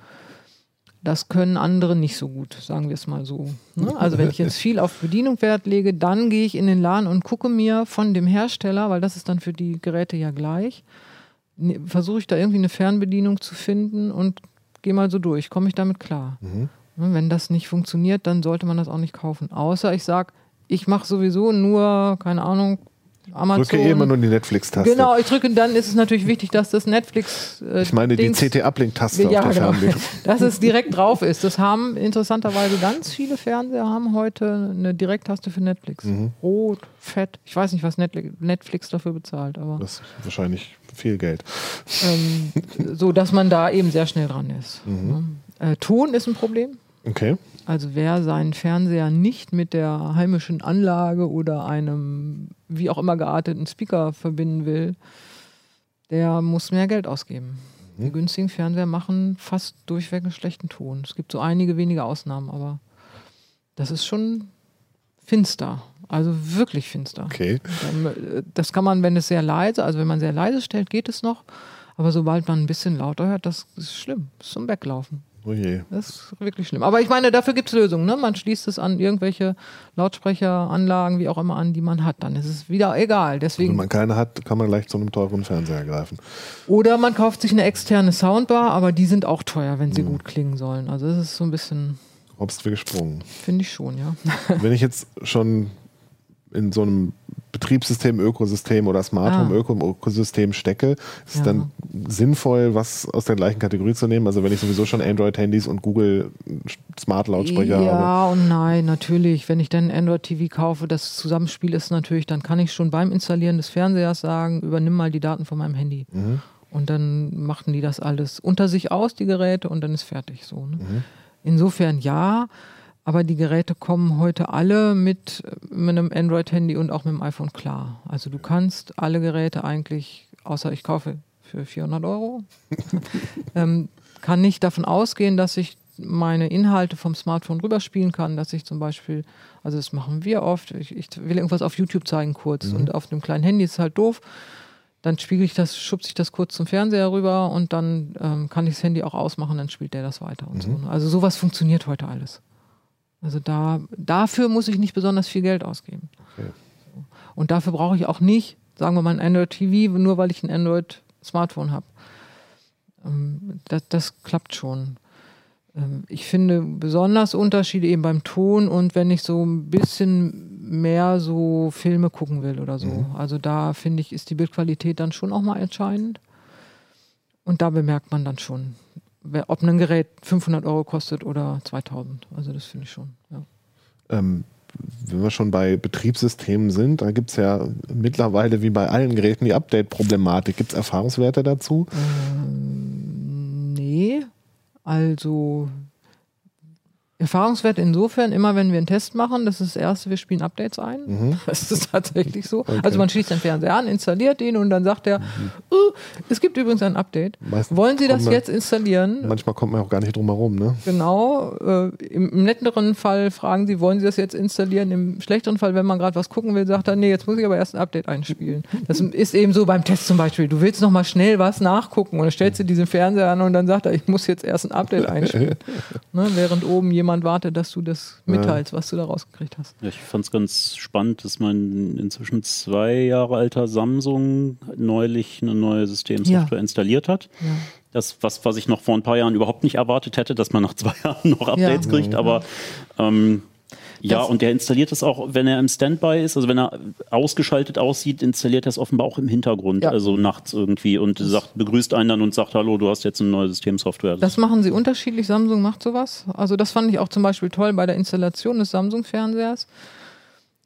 Das können andere nicht so gut, sagen wir es mal so. Ne? Also wenn ich jetzt viel auf Bedienung Wert lege, dann gehe ich in den Laden und gucke mir von dem Hersteller, weil das ist dann für die Geräte ja gleich, versuche ich da irgendwie eine Fernbedienung zu finden und gehe mal so durch. Komme ich damit klar? Mhm. Ne, wenn das nicht funktioniert, dann sollte man das auch nicht kaufen. Außer ich sage, ich mache sowieso nur, keine Ahnung, Amazon. Drücke eh immer nur die Netflix-Taste. Genau, ich drücke, dann ist es natürlich wichtig, dass das Netflix. Äh, ich meine die CT-Uplink-Taste ja, auf der genau, Dass es direkt drauf ist. Das haben interessanterweise ganz viele Fernseher haben heute eine Direkttaste für Netflix. Mhm. Rot, fett. Ich weiß nicht, was Netflix dafür bezahlt, aber. Das ist wahrscheinlich viel Geld. Ähm, so, dass man da eben sehr schnell dran ist. Mhm. Äh, Ton ist ein Problem. Okay. Also wer seinen Fernseher nicht mit der heimischen Anlage oder einem wie auch immer gearteten Speaker verbinden will, der muss mehr Geld ausgeben. Mhm. Die günstigen Fernseher machen fast durchweg einen schlechten Ton. Es gibt so einige wenige Ausnahmen, aber das ist schon finster. Also wirklich finster. Okay. Äh, das kann man, wenn es sehr leise, also wenn man sehr leise stellt, geht es noch. Aber sobald man ein bisschen lauter hört, das ist schlimm. Das ist zum Weglaufen. Oh je. Das ist wirklich schlimm. Aber ich meine, dafür gibt es Lösungen. Ne? Man schließt es an irgendwelche Lautsprecheranlagen, wie auch immer an, die man hat. Dann ist es wieder egal. Deswegen, Wenn man keine hat, kann man gleich zu einem teuren Fernseher greifen. Oder man kauft sich eine externe Soundbar, aber die sind auch teuer, wenn sie hm. gut klingen sollen. Also das ist so ein bisschen. Obst wir gesprungen. Finde ich schon, ja. Wenn ich jetzt schon in so einem Betriebssystem, Ökosystem oder Smart Home ah. Ökosystem stecke, ist ja. dann sinnvoll, was aus der gleichen Kategorie zu nehmen? Also wenn ich sowieso schon Android-Handys und Google Smart Lautsprecher ja, habe. Ja und nein, natürlich. Wenn ich dann Android TV kaufe, das Zusammenspiel ist natürlich, dann kann ich schon beim Installieren des Fernsehers sagen, übernimm mal die Daten von meinem Handy. Mhm. Und dann machten die das alles unter sich aus, die Geräte, und dann ist fertig so. Ne? Mhm. Insofern ja. Aber die Geräte kommen heute alle mit, mit einem Android-Handy und auch mit dem iPhone klar. Also du kannst alle Geräte eigentlich, außer ich kaufe für 400 Euro, ähm, kann nicht davon ausgehen, dass ich meine Inhalte vom Smartphone rüberspielen kann, dass ich zum Beispiel, also das machen wir oft, ich, ich will irgendwas auf YouTube zeigen kurz mhm. und auf einem kleinen Handy ist halt doof. Dann spiegel ich das, schubse ich das kurz zum Fernseher rüber und dann ähm, kann ich das Handy auch ausmachen, dann spielt der das weiter und mhm. so. Also sowas funktioniert heute alles. Also da, dafür muss ich nicht besonders viel Geld ausgeben. Okay. Und dafür brauche ich auch nicht, sagen wir mal, ein Android TV, nur weil ich ein Android-Smartphone habe. Ähm, das, das, klappt schon. Ähm, ich finde besonders Unterschiede eben beim Ton und wenn ich so ein bisschen mehr so Filme gucken will oder so. Mhm. Also da finde ich, ist die Bildqualität dann schon auch mal entscheidend. Und da bemerkt man dann schon, ob ein Gerät 500 Euro kostet oder 2000. Also das finde ich schon. Ja. Ähm, wenn wir schon bei Betriebssystemen sind, da gibt es ja mittlerweile wie bei allen Geräten die Update-Problematik. Gibt es Erfahrungswerte dazu? Ähm, nee. Also Erfahrungswert insofern, immer wenn wir einen Test machen, das ist das Erste, wir spielen Updates ein. Mhm. Das ist tatsächlich so. Okay. Also man schließt den Fernseher an, installiert ihn und dann sagt er, mhm. uh, es gibt übrigens ein Update. Meistens Wollen Sie das man, jetzt installieren? Manchmal kommt man auch gar nicht drum herum, ne? Genau. Äh, im, Im netteren Fall fragen Sie, wollen Sie das jetzt installieren? Im schlechteren Fall, wenn man gerade was gucken will, sagt er, nee, jetzt muss ich aber erst ein Update einspielen. Das ist eben so beim Test zum Beispiel. Du willst noch mal schnell was nachgucken und dann stellst du diesen Fernseher an und dann sagt er, ich muss jetzt erst ein Update einspielen. ne? Während oben jemand jemand wartet, dass du das mitteilst, ja. was du da rausgekriegt hast. Ja, ich fand es ganz spannend, dass mein inzwischen zwei Jahre alter Samsung neulich eine neue Systemsoftware ja. installiert hat. Ja. Das, was, was ich noch vor ein paar Jahren überhaupt nicht erwartet hätte, dass man nach zwei Jahren noch Updates kriegt, aber ähm, ja, und der installiert das auch, wenn er im Standby ist, also wenn er ausgeschaltet aussieht, installiert er es offenbar auch im Hintergrund, ja. also nachts irgendwie und sagt, begrüßt einen dann und sagt, hallo, du hast jetzt eine neue Systemsoftware. Das machen sie unterschiedlich, Samsung macht sowas. Also das fand ich auch zum Beispiel toll bei der Installation des Samsung-Fernsehers.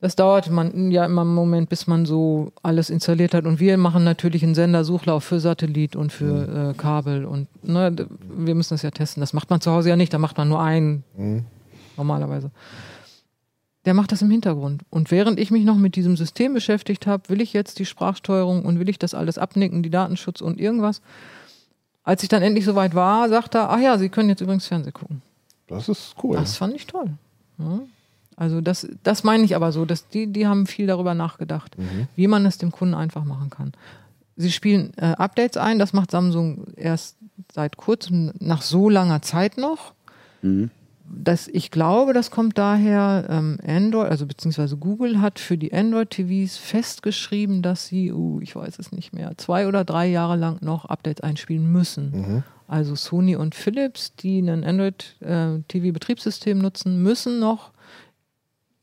Das dauert man ja immer einen Moment, bis man so alles installiert hat. Und wir machen natürlich einen Sendersuchlauf für Satellit und für mhm. äh, Kabel. Und ne, wir müssen das ja testen. Das macht man zu Hause ja nicht, da macht man nur einen mhm. normalerweise der macht das im Hintergrund. Und während ich mich noch mit diesem System beschäftigt habe, will ich jetzt die Sprachsteuerung und will ich das alles abnicken, die Datenschutz und irgendwas. Als ich dann endlich soweit war, sagt er, ach ja, Sie können jetzt übrigens Fernsehen gucken. Das ist cool. Das fand ich toll. Ja. Also das, das meine ich aber so, dass die, die haben viel darüber nachgedacht, mhm. wie man es dem Kunden einfach machen kann. Sie spielen äh, Updates ein, das macht Samsung erst seit kurzem, nach so langer Zeit noch. Mhm das, ich glaube, das kommt daher, ähm, Android, also beziehungsweise Google hat für die Android-TVs festgeschrieben, dass sie, uh, ich weiß es nicht mehr, zwei oder drei Jahre lang noch Updates einspielen müssen. Mhm. Also Sony und Philips, die ein Android-TV-Betriebssystem äh, nutzen, müssen noch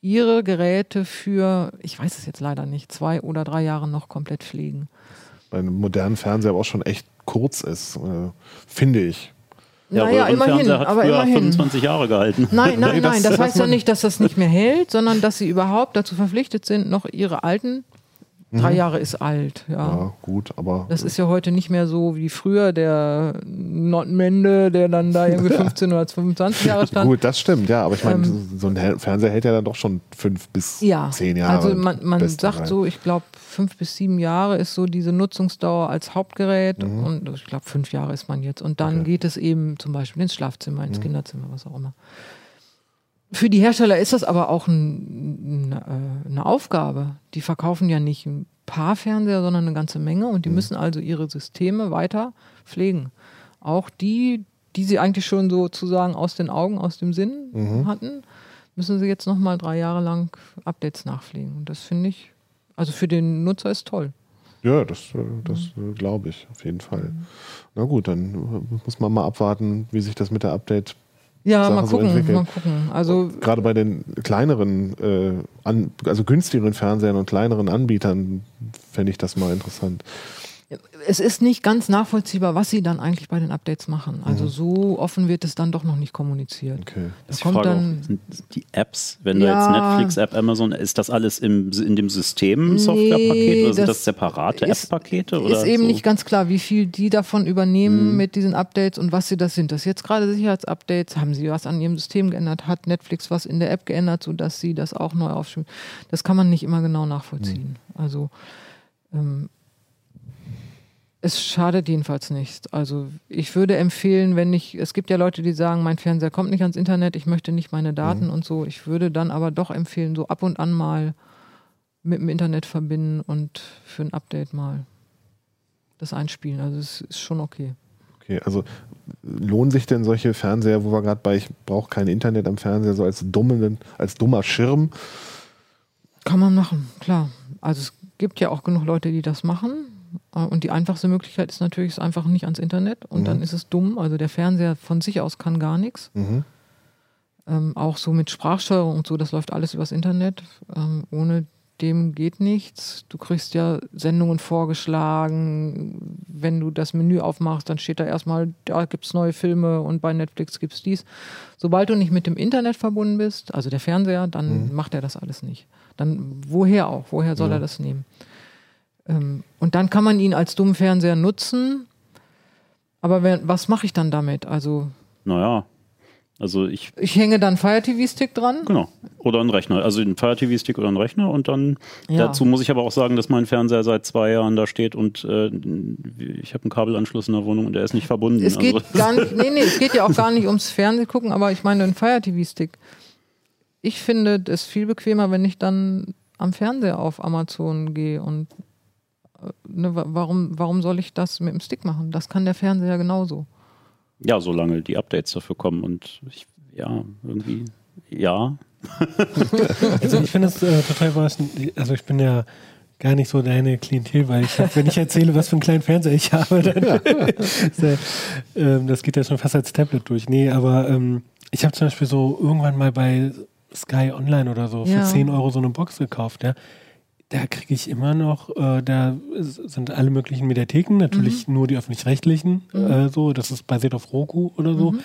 ihre Geräte für, ich weiß es jetzt leider nicht, zwei oder drei Jahre noch komplett pflegen. Bei einem modernen Fernseher aber auch schon echt kurz ist, äh, finde ich. Ja, naja, immerhin, hat aber immerhin. 25 Jahre gehalten. Nein, nein, nein, das, das heißt ja nicht, dass das nicht mehr hält, sondern dass sie überhaupt dazu verpflichtet sind, noch ihre alten Drei mhm. Jahre ist alt, ja. Ja, gut, aber. Das ist ja heute nicht mehr so wie früher, der Notmende, der dann da irgendwie 15 oder 25 Jahre stand. gut, das stimmt, ja, aber ich meine, ähm, so ein Fernseher hält ja dann doch schon fünf bis ja, zehn Jahre. Also man, man sagt rein. so, ich glaube, fünf bis sieben Jahre ist so diese Nutzungsdauer als Hauptgerät mhm. und ich glaube, fünf Jahre ist man jetzt. Und dann okay. geht es eben zum Beispiel ins Schlafzimmer, ins mhm. Kinderzimmer, was auch immer. Für die Hersteller ist das aber auch ein, äh, eine Aufgabe. Die verkaufen ja nicht ein paar Fernseher, sondern eine ganze Menge und die mhm. müssen also ihre Systeme weiter pflegen. Auch die, die sie eigentlich schon sozusagen aus den Augen, aus dem Sinn mhm. hatten, müssen sie jetzt nochmal drei Jahre lang Updates nachpflegen. Und das finde ich, also für den Nutzer ist toll. Ja, das, äh, das mhm. glaube ich auf jeden Fall. Mhm. Na gut, dann muss man mal abwarten, wie sich das mit der Update ja, mal gucken, so mal gucken. Also gerade bei den kleineren, äh, an, also günstigeren Fernsehern und kleineren Anbietern fände ich das mal interessant es ist nicht ganz nachvollziehbar, was sie dann eigentlich bei den Updates machen. Also mhm. so offen wird es dann doch noch nicht kommuniziert. Okay. Das kommt Frage dann auch, die Apps, wenn ja, du jetzt Netflix, App, Amazon, ist das alles im, in dem System Softwarepaket nee, oder sind das, das separate App-Pakete? Ist eben so? nicht ganz klar, wie viel die davon übernehmen mhm. mit diesen Updates und was sie das sind. Das jetzt gerade Sicherheitsupdates, haben sie was an ihrem System geändert, hat Netflix was in der App geändert, sodass sie das auch neu aufschreiben. Das kann man nicht immer genau nachvollziehen. Mhm. Also ähm, es schadet jedenfalls nicht. Also ich würde empfehlen, wenn ich, es gibt ja Leute, die sagen, mein Fernseher kommt nicht ans Internet, ich möchte nicht meine Daten mhm. und so. Ich würde dann aber doch empfehlen, so ab und an mal mit dem Internet verbinden und für ein Update mal das einspielen. Also es ist schon okay. Okay, also lohnen sich denn solche Fernseher, wo wir gerade bei, ich brauche kein Internet am Fernseher, so als, dummen, als dummer Schirm? Kann man machen, klar. Also es gibt ja auch genug Leute, die das machen. Äh, und die einfachste Möglichkeit ist natürlich, es einfach nicht ans Internet und mhm. dann ist es dumm. Also der Fernseher von sich aus kann gar nichts. Mhm. Ähm, auch so mit Sprachsteuerung und so, das läuft alles übers Internet. Ähm, ohne dem geht nichts. Du kriegst ja Sendungen vorgeschlagen. Wenn du das Menü aufmachst, dann steht da erstmal, da gibt es neue Filme und bei Netflix gibt es dies. Sobald du nicht mit dem Internet verbunden bist, also der Fernseher, dann mhm. macht er das alles nicht. Dann woher auch? Woher soll ja. er das nehmen? Ähm, und dann kann man ihn als dummen Fernseher nutzen. Aber wer, was mache ich dann damit? Also. Naja. Also ich. Ich hänge dann Fire TV Stick dran. Genau. Oder einen Rechner. Also einen Fire TV Stick oder einen Rechner. Und dann ja. dazu muss ich aber auch sagen, dass mein Fernseher seit zwei Jahren da steht und äh, ich habe einen Kabelanschluss in der Wohnung und der ist nicht verbunden. Es geht also. gar nicht, nee, nee, es geht ja auch gar nicht ums Fernsehen gucken, aber ich meine einen Fire TV Stick. Ich finde es viel bequemer, wenn ich dann am Fernseher auf Amazon gehe und ne, warum, warum soll ich das mit dem Stick machen? Das kann der Fernseher genauso. Ja, solange die Updates dafür kommen und ich, ja, irgendwie, ja. also ich finde es äh, total überraschend. Also ich bin ja gar nicht so deine Klientel, weil ich hab, wenn ich erzähle, was für einen kleinen Fernseher ich habe, dann ja. ähm, das geht ja schon fast als Tablet durch. Nee, aber ähm, ich habe zum Beispiel so irgendwann mal bei Sky Online oder so für 10 Euro so eine Box gekauft, ja da kriege ich immer noch, äh, da sind alle möglichen Mediatheken, natürlich mhm. nur die öffentlich-rechtlichen, mhm. äh, so, das ist basiert auf Roku oder so. Mhm.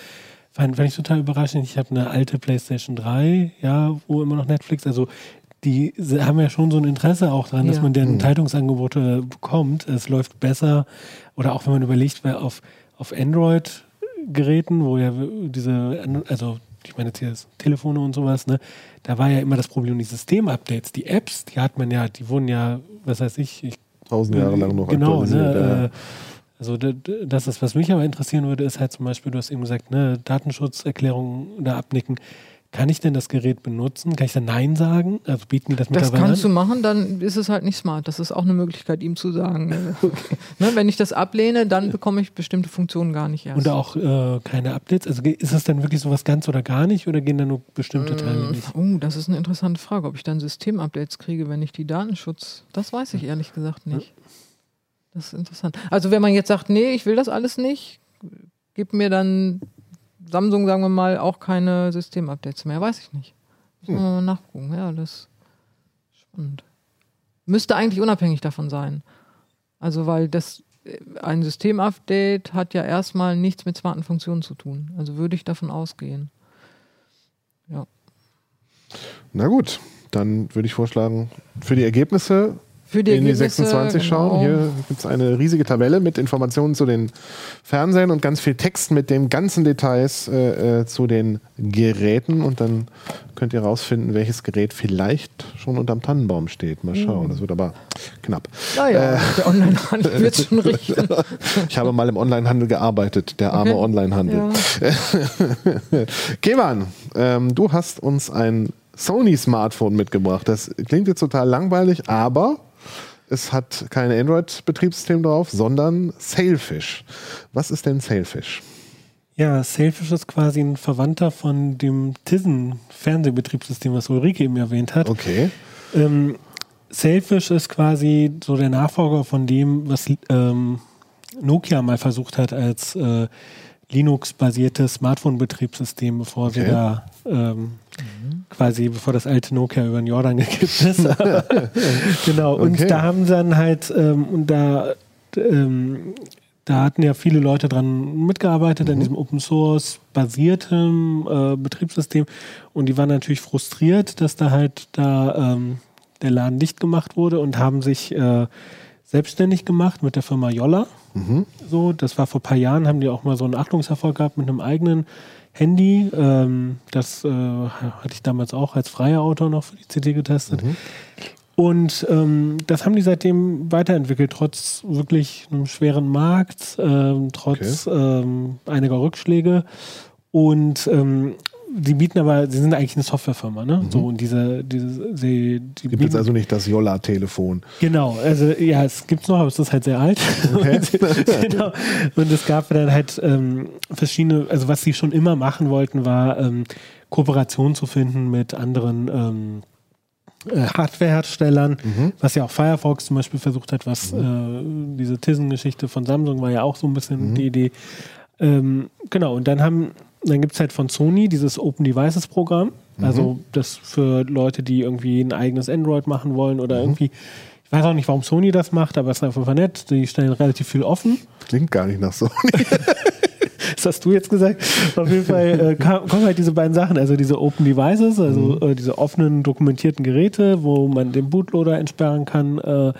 Fand, fand ich total überraschend. Ich habe eine alte PlayStation 3, ja, wo immer noch Netflix, also die haben ja schon so ein Interesse auch daran, ja. dass man deren mhm. Zeitungsangebote bekommt. Es läuft besser. Oder auch wenn man überlegt, wer auf, auf Android-Geräten, wo ja diese, also ich meine jetzt hier Telefone und sowas, ne, da war ja immer das Problem, die System-Updates, die Apps, die hat man ja, die wurden ja, was weiß ich, ich tausend Jahre lang noch genau, ne, äh, also das ist, was mich aber interessieren würde, ist halt zum Beispiel, du hast eben gesagt, ne, Datenschutzerklärungen da abnicken. Kann ich denn das Gerät benutzen? Kann ich da Nein sagen? Also bieten die das mittlerweile Das kannst an? du machen, dann ist es halt nicht smart. Das ist auch eine Möglichkeit, ihm zu sagen. okay. ne, wenn ich das ablehne, dann bekomme ich bestimmte Funktionen gar nicht erst. Und auch äh, keine Updates? Also ist das dann wirklich sowas ganz oder gar nicht oder gehen da nur bestimmte äh, Teile nicht? Oh, das ist eine interessante Frage, ob ich dann Systemupdates kriege, wenn ich die Datenschutz. Das weiß ich ehrlich gesagt nicht. Das ist interessant. Also wenn man jetzt sagt, nee, ich will das alles nicht, gib mir dann Samsung, sagen wir mal, auch keine Systemupdates mehr. Weiß ich nicht. Müssen wir hm. mal nachgucken. Ja, das ist spannend. Müsste eigentlich unabhängig davon sein. Also, weil das äh, ein Systemupdate hat ja erstmal nichts mit smarten Funktionen zu tun. Also würde ich davon ausgehen. Ja. Na gut, dann würde ich vorschlagen, für die Ergebnisse für die in die 26 genau. schauen. Hier gibt es eine riesige Tabelle mit Informationen zu den Fernsehern und ganz viel Text mit den ganzen Details äh, äh, zu den Geräten. Und dann könnt ihr rausfinden, welches Gerät vielleicht schon unterm Tannenbaum steht. Mal schauen. Mhm. Das wird aber knapp. Naja, äh, der Onlinehandel wird schon richten. ich habe mal im Onlinehandel gearbeitet, der arme okay. Onlinehandel. Ja. Kevan, ähm, du hast uns ein Sony-Smartphone mitgebracht. Das klingt jetzt total langweilig, aber es hat kein Android-Betriebssystem drauf, sondern Sailfish. Was ist denn Sailfish? Ja, Sailfish ist quasi ein Verwandter von dem Tizen-Fernsehbetriebssystem, was Ulrike eben erwähnt hat. Okay. Ähm, Sailfish ist quasi so der Nachfolger von dem, was ähm, Nokia mal versucht hat als äh, Linux-basiertes Smartphone-Betriebssystem, bevor okay. sie da ähm, mhm. quasi, bevor das alte Nokia über den Jordan gekippt ist. genau, und okay. da haben sie dann halt, ähm, und da, ähm, da hatten ja viele Leute dran mitgearbeitet, mhm. an diesem Open Source basierten äh, Betriebssystem. Und die waren natürlich frustriert, dass da halt da ähm, der Laden dicht gemacht wurde und haben sich äh, selbstständig gemacht mit der Firma Jolla. Mhm. So, das war vor ein paar Jahren, haben die auch mal so einen Achtungserfolg gehabt mit einem eigenen Handy. Ähm, das äh, hatte ich damals auch als freier Autor noch für die CD getestet. Mhm. Und ähm, das haben die seitdem weiterentwickelt, trotz wirklich einem schweren Markt, ähm, trotz okay. Ähm, einiger Rückschläge. Und ähm, die bieten aber, sie sind eigentlich eine Softwarefirma, ne? Mhm. So und diese, diese sie, die gibt es also nicht das Jolla-Telefon. Genau, also ja, es gibt es noch, aber es ist halt sehr alt. Okay. und, genau. Und es gab dann halt ähm, verschiedene, also was sie schon immer machen wollten, war ähm, Kooperation zu finden mit anderen ähm, äh, Hardwareherstellern, mhm. was ja auch Firefox zum Beispiel versucht hat, was mhm. äh, diese Tizen-Geschichte von Samsung war ja auch so ein bisschen mhm. die Idee. Ähm, genau, und dann haben dann gibt es halt von Sony dieses Open Devices Programm. Mhm. Also das für Leute, die irgendwie ein eigenes Android machen wollen oder mhm. irgendwie. Ich weiß auch nicht, warum Sony das macht, aber es ist einfach nett. Die stellen relativ viel offen. Klingt gar nicht nach Sony. das hast du jetzt gesagt. Auf jeden Fall äh, kommen halt diese beiden Sachen, also diese Open Devices, also mhm. äh, diese offenen dokumentierten Geräte, wo man den Bootloader entsperren kann. Äh,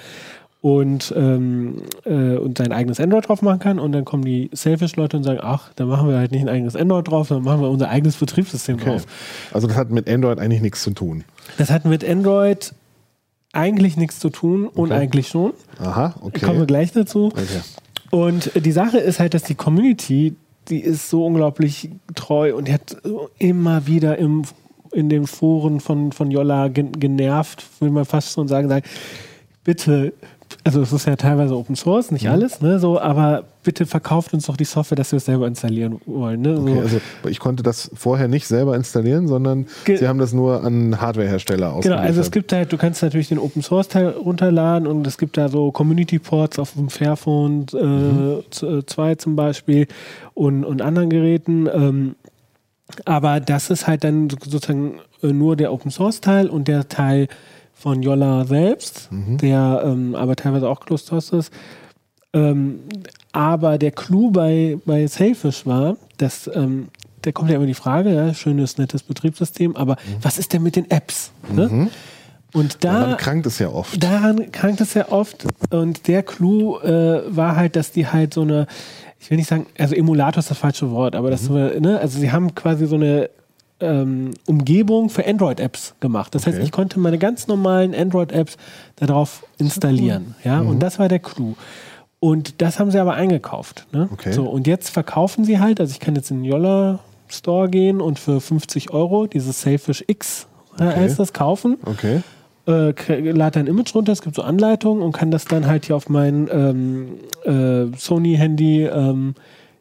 und, ähm, äh, und sein eigenes Android drauf machen kann. Und dann kommen die Selfish-Leute und sagen, ach, da machen wir halt nicht ein eigenes Android drauf, sondern machen wir unser eigenes Betriebssystem okay. drauf. Also das hat mit Android eigentlich nichts zu tun. Das hat mit Android eigentlich nichts zu tun okay. und eigentlich schon. Aha, okay. Kommen wir gleich dazu. Okay. Und die Sache ist halt, dass die Community, die ist so unglaublich treu und die hat immer wieder im, in den Foren von, von Jolla genervt, will man fast schon sagen, sagen bitte also es ist ja teilweise Open Source, nicht mhm. alles, ne, so, aber bitte verkauft uns doch die Software, dass wir es selber installieren wollen. Ne, so. Okay, also ich konnte das vorher nicht selber installieren, sondern Ge Sie haben das nur an Hardwarehersteller ausgeliefert. Genau, also es gibt halt, du kannst natürlich den Open Source Teil runterladen und es gibt da so Community Ports auf dem Fairphone äh, mhm. 2 zum Beispiel und, und anderen Geräten. Ähm, aber das ist halt dann sozusagen nur der Open Source Teil und der Teil von Jolla selbst, mhm. der ähm, aber teilweise auch Closed ist. Ähm, aber der Clou bei, bei Sailfish war, dass ähm, da kommt ja immer die Frage, ja, schönes, nettes Betriebssystem, aber mhm. was ist denn mit den Apps? Ne? Mhm. Und da, daran krankt es ja oft. Daran krankt es ja oft. Und der Clou äh, war halt, dass die halt so eine, ich will nicht sagen, also Emulator ist das falsche Wort, aber das, mhm. ne, also sie haben quasi so eine ähm, Umgebung für Android-Apps gemacht. Das okay. heißt, ich konnte meine ganz normalen Android-Apps darauf installieren. Cool. Ja, mhm. und das war der Clou. Und das haben sie aber eingekauft. Ne? Okay. So, und jetzt verkaufen sie halt, also ich kann jetzt in den Yolla Store gehen und für 50 Euro dieses Sailfish X äh, okay. heißt das kaufen. Okay. Äh, lade ein Image runter, es gibt so Anleitungen und kann das dann halt hier auf mein ähm, äh, Sony-Handy ähm,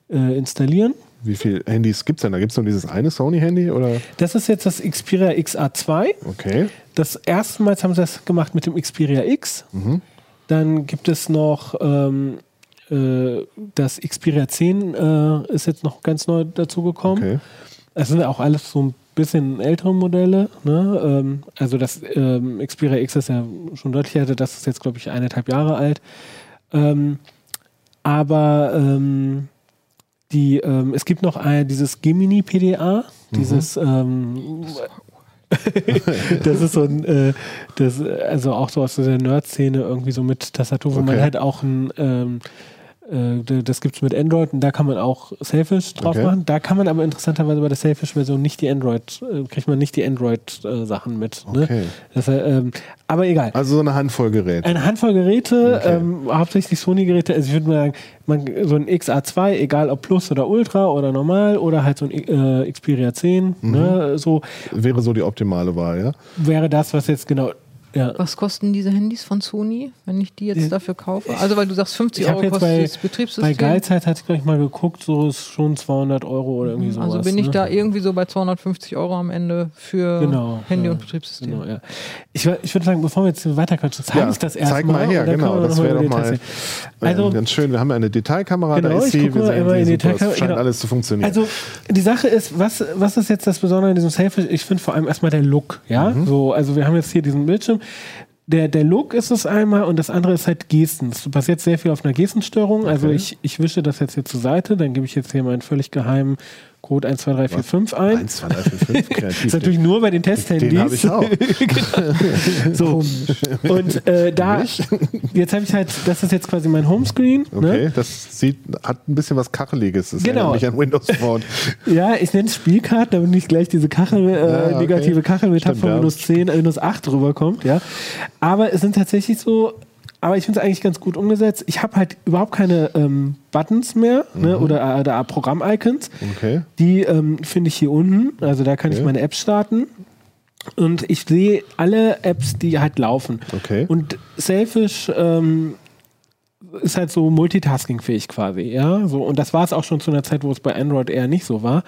äh, installieren. Wie viele Handys gibt es denn? Da gibt es nur dieses eine Sony-Handy? Das ist jetzt das Xperia XA2. Okay. Das erste Mal haben sie das gemacht mit dem Xperia X. Mhm. Dann gibt es noch ähm, äh, das Xperia 10 äh, ist jetzt noch ganz neu dazugekommen. Okay. Es sind auch alles so ein bisschen ältere Modelle. Ne? Ähm, also das ähm, Xperia X ist ja schon deutlich älter. Das ist jetzt, glaube ich, eineinhalb Jahre alt. Ähm, aber ähm, die, ähm, es gibt noch ein, dieses Gemini PDA, dieses, mhm. ähm, das ist so ein, äh, das, also auch so aus der Nerd-Szene irgendwie so mit Tastatur, wo okay. man halt auch ein, ähm, äh, das gibt es mit Android und da kann man auch Selfish drauf okay. machen. Da kann man aber interessanterweise bei der Selfish-Version nicht die Android, äh, kriegt man nicht die Android-Sachen mit. Ne? Okay. Das, ähm, aber egal. Also so eine Handvoll Geräte. Eine Handvoll Geräte, okay. ähm, hauptsächlich Sony-Geräte. Also ich würde mal sagen, man, so ein XA2, egal ob Plus oder Ultra oder normal oder halt so ein äh, Xperia 10. Mhm. Ne? So, Wäre so die optimale Wahl, ja? Wäre das, was jetzt genau Ja. Was kosten diese Handys von Sony, wenn ich die jetzt ja. dafür kaufe? Also weil du sagst 50 Euro kostet bei, das Betriebssystem. Bei Geizheit hatte ich gleich mal geguckt, so ist schon 200 Euro oder irgendwie mhm. sowas. Also bin ich ne? da irgendwie so bei 250 Euro am Ende für genau, Handy ja. und Betriebssystem. Genau, ja. Ich, ich würde sagen, bevor wir jetzt weiterquatschen, zeig ja, uns das erstmal. Zeig mal her, genau, das wäre doch mal also, ganz schön. Wir haben ja eine Detailkamera, genau, da ist sie, wir sehen sie, Detailkamera, scheint genau. alles zu funktionieren. Also die Sache ist, was, was ist jetzt das Besondere in diesem Selfie? Ich finde vor allem erstmal der Look, ja, mhm. so, also wir haben jetzt hier diesen Bildschirm, der, der Look ist es einmal und das andere ist halt Gesten. Es passiert sehr viel auf einer Gestenstörung. Also okay. Also ich, ich wische das jetzt hier zur Seite, dann gebe ich jetzt hier meinen völlig geheimen Code 1, 2, 3, 4, 5 ein. 1, 2, 3, 4, 5, kreativ. das ist natürlich nur bei den Testhandys. Den habe ich auch. so. Und äh, da, jetzt habe ich halt, das ist jetzt quasi mein Homescreen. Ne? Okay, ne? das sieht, hat ein bisschen was Kacheliges. Das genau. nicht an Windows Phone. ja, ich nenne es Spielkarte, damit nicht gleich diese Kachel, äh, ja, okay. negative Kachel mit von Windows 10, Windows 8 rüberkommt. Ja. Aber es sind tatsächlich so aber ich finde es eigentlich ganz gut umgesetzt. Ich habe halt überhaupt keine ähm, Buttons mehr ne, mhm. oder, oder Programm-Icons. Okay. Die ähm, finde ich hier unten. Also da kann okay. ich meine Apps starten. Und ich sehe alle Apps, die halt laufen. Okay. Und Selfish ähm, ist halt so multitasking-fähig quasi, ja. So, und das war es auch schon zu einer Zeit, wo es bei Android eher nicht so war.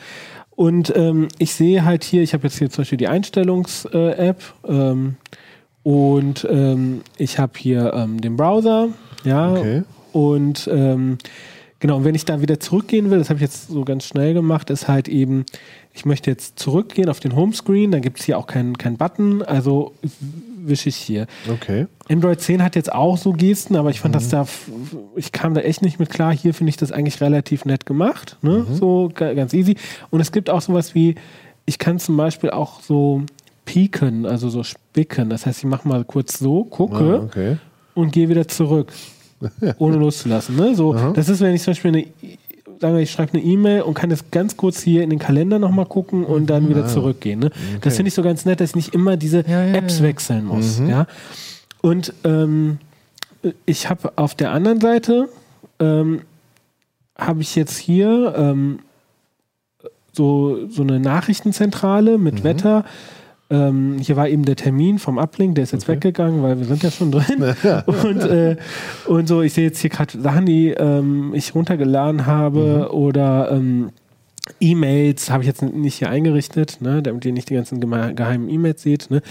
Und ähm, ich sehe halt hier, ich habe jetzt hier zum Beispiel die Einstellungs-App. Äh, und ähm, ich habe hier ähm, den Browser, ja. Okay. Und ähm, genau, und wenn ich da wieder zurückgehen will, das habe ich jetzt so ganz schnell gemacht, ist halt eben, ich möchte jetzt zurückgehen auf den Homescreen, dann gibt es hier auch keinen kein Button, also wische ich hier. Okay. Android 10 hat jetzt auch so Gesten, aber ich fand mhm. das da, ich kam da echt nicht mit klar. Hier finde ich das eigentlich relativ nett gemacht, ne? Mhm. so ganz easy. Und es gibt auch sowas wie, ich kann zum Beispiel auch so pieken, also so spicken. Das heißt, ich mache mal kurz so, gucke ah, okay. und gehe wieder zurück, ohne loszulassen. Ne? So, das ist, wenn ich zum Beispiel eine, sagen wir, ich schreibe eine E-Mail und kann das ganz kurz hier in den Kalender nochmal gucken und dann wieder ah, zurückgehen. Ne? Okay. Das finde ich so ganz nett, dass ich nicht immer diese ja, ja, Apps ja. wechseln muss. Mhm. Ja? Und ähm, ich habe auf der anderen Seite ähm, habe ich jetzt hier ähm, so, so eine Nachrichtenzentrale mit mhm. Wetter. Ähm, hier war eben der Termin vom Uplink, der ist jetzt okay. weggegangen, weil wir sind ja schon drin. und, äh, und so, ich sehe jetzt hier gerade Sachen, die ähm, ich runtergeladen habe mhm. oder ähm, E-Mails habe ich jetzt nicht hier eingerichtet, ne, damit ihr nicht die ganzen geheimen E-Mails seht. Ne.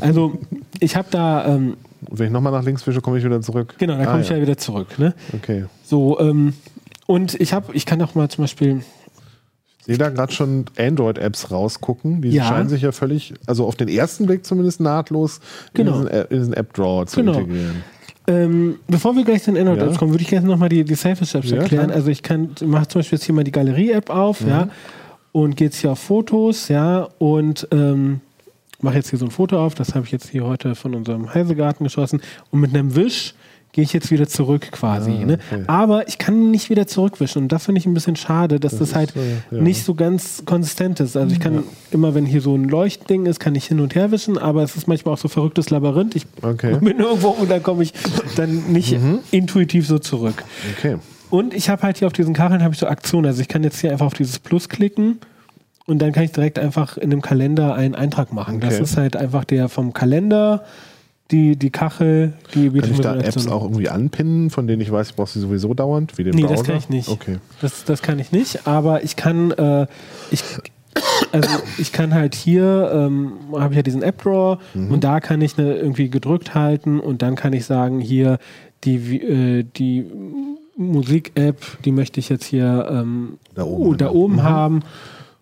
Also ich habe da. Ähm, Wenn ich nochmal nach links wische, komme ich wieder zurück. Genau, dann komme ah, ich ja. ja wieder zurück. Ne. Okay. So, ähm, und ich habe, ich kann auch mal zum Beispiel sehe da gerade schon Android-Apps rausgucken. Die ja. scheinen sich ja völlig, also auf den ersten Blick zumindest nahtlos genau. in diesen, diesen App-Drawer zu genau. integrieren. Ähm, bevor wir gleich zu den Android-Apps ja. kommen, würde ich gerne nochmal die, die Selfish-Apps ja, erklären. Klar. Also ich kann, mache zum Beispiel jetzt hier mal die Galerie-App auf, mhm. ja, und gehe jetzt hier auf Fotos, ja, und ähm, mache jetzt hier so ein Foto auf. Das habe ich jetzt hier heute von unserem Heisegarten geschossen. Und mit einem Wisch gehe ich jetzt wieder zurück quasi. Ah, ne? okay. Aber ich kann nicht wieder zurückwischen und das finde ich ein bisschen schade, dass das, das halt so, ja. nicht so ganz konsistent ist. Also ich kann ja. immer, wenn hier so ein Leuchtding ist, kann ich hin und her wischen, aber es ist manchmal auch so verrücktes Labyrinth. Ich okay. bin irgendwo und dann komme ich dann nicht mhm. intuitiv so zurück. Okay. Und ich habe halt hier auf diesen Kacheln habe ich so Aktionen. Also ich kann jetzt hier einfach auf dieses Plus klicken und dann kann ich direkt einfach in dem Kalender einen Eintrag machen. Okay. Das ist halt einfach der vom Kalender die, die Kachel, die Kann ich da Apps auch irgendwie anpinnen, von denen ich weiß, ich brauche sie sowieso dauernd, wie den nee, Browser? das kann ich nicht. Okay. Das, das kann ich nicht, aber ich kann, äh, ich, also ich kann halt hier, ähm, habe ich ja diesen App-Drawer mhm. und da kann ich ne, irgendwie gedrückt halten und dann kann ich sagen, hier die, äh, die Musik-App, die möchte ich jetzt hier ähm, da oben, da oben mhm. haben.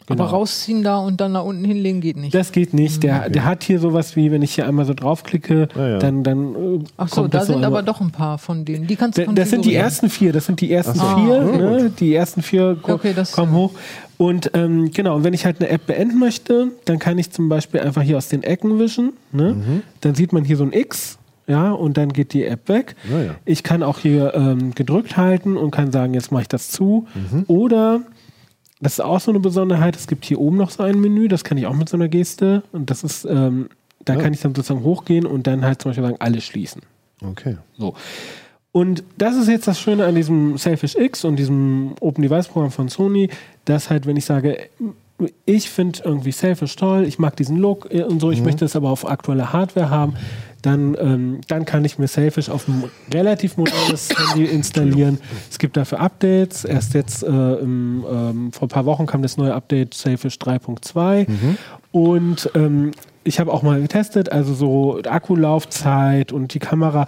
Genau. Aber rausziehen da und dann nach unten hinlegen geht nicht. Das geht nicht. Der, okay. der hat hier sowas wie, wenn ich hier einmal so draufklicke, ah, ja. dann, dann äh, Ach so, da sind so aber doch ein paar von denen. Die kannst du Das sind die ersten vier. Das sind die ersten so. vier. Ah, ne? Die ersten vier okay, kommen hoch. Und ähm, genau, und wenn ich halt eine App beenden möchte, dann kann ich zum Beispiel einfach hier aus den Ecken wischen. Ne? Mhm. Dann sieht man hier so ein X ja, und dann geht die App weg. Ja, ich kann auch hier ähm, gedrückt halten und kann sagen, jetzt mache ich das zu. Mhm. Oder das ist auch so eine Besonderheit. Es gibt hier oben noch so ein Menü, das kann ich auch mit so einer Geste. Und das ist, ähm, da ja. kann ich dann sozusagen hochgehen und dann halt zum Beispiel sagen, alle schließen. Okay. So. Und das ist jetzt das Schöne an diesem Selfish X und diesem Open Device Programm von Sony, dass halt, wenn ich sage, ich finde irgendwie Selfish toll, ich mag diesen Look und so, ich mhm. möchte es aber auf aktuelle Hardware haben, dann, ähm, dann kann ich mir Selfish auf ein relativ modernes Handy installieren. Es gibt dafür Updates. Erst jetzt äh, im, ähm, vor ein paar Wochen kam das neue Update Selfish 3.2 mhm. und ähm, ich habe auch mal getestet, also so Akkulaufzeit und die Kamera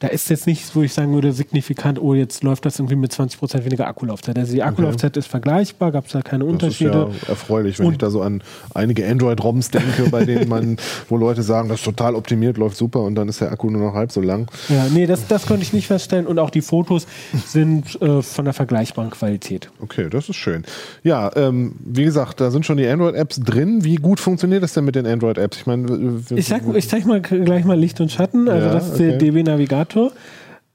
da ist jetzt nichts, wo ich sagen würde, signifikant, oh, jetzt läuft das irgendwie mit 20% weniger Akkulaufzeit. Also die Akkulaufzeit okay. ist vergleichbar, gab es da keine Unterschiede. Das ist ja erfreulich, wenn Und ich da so an einige Android-ROMs denke, bei denen man, wo Leute sagen, das ist total optimiert, läuft super und dann ist der Akku nur noch halb so lang. Ja, nee, das, das konnte ich nicht feststellen und auch die Fotos sind äh, von der vergleichbaren Qualität. Okay, das ist schön. Ja, ähm, wie gesagt, da sind schon die Android-Apps drin. Wie gut funktioniert das denn mit den Android-Apps? Ich meine, ich, ich zeig mal gleich mal Licht und Schatten. Also ja, das ist okay. der DB Navigator Navigator.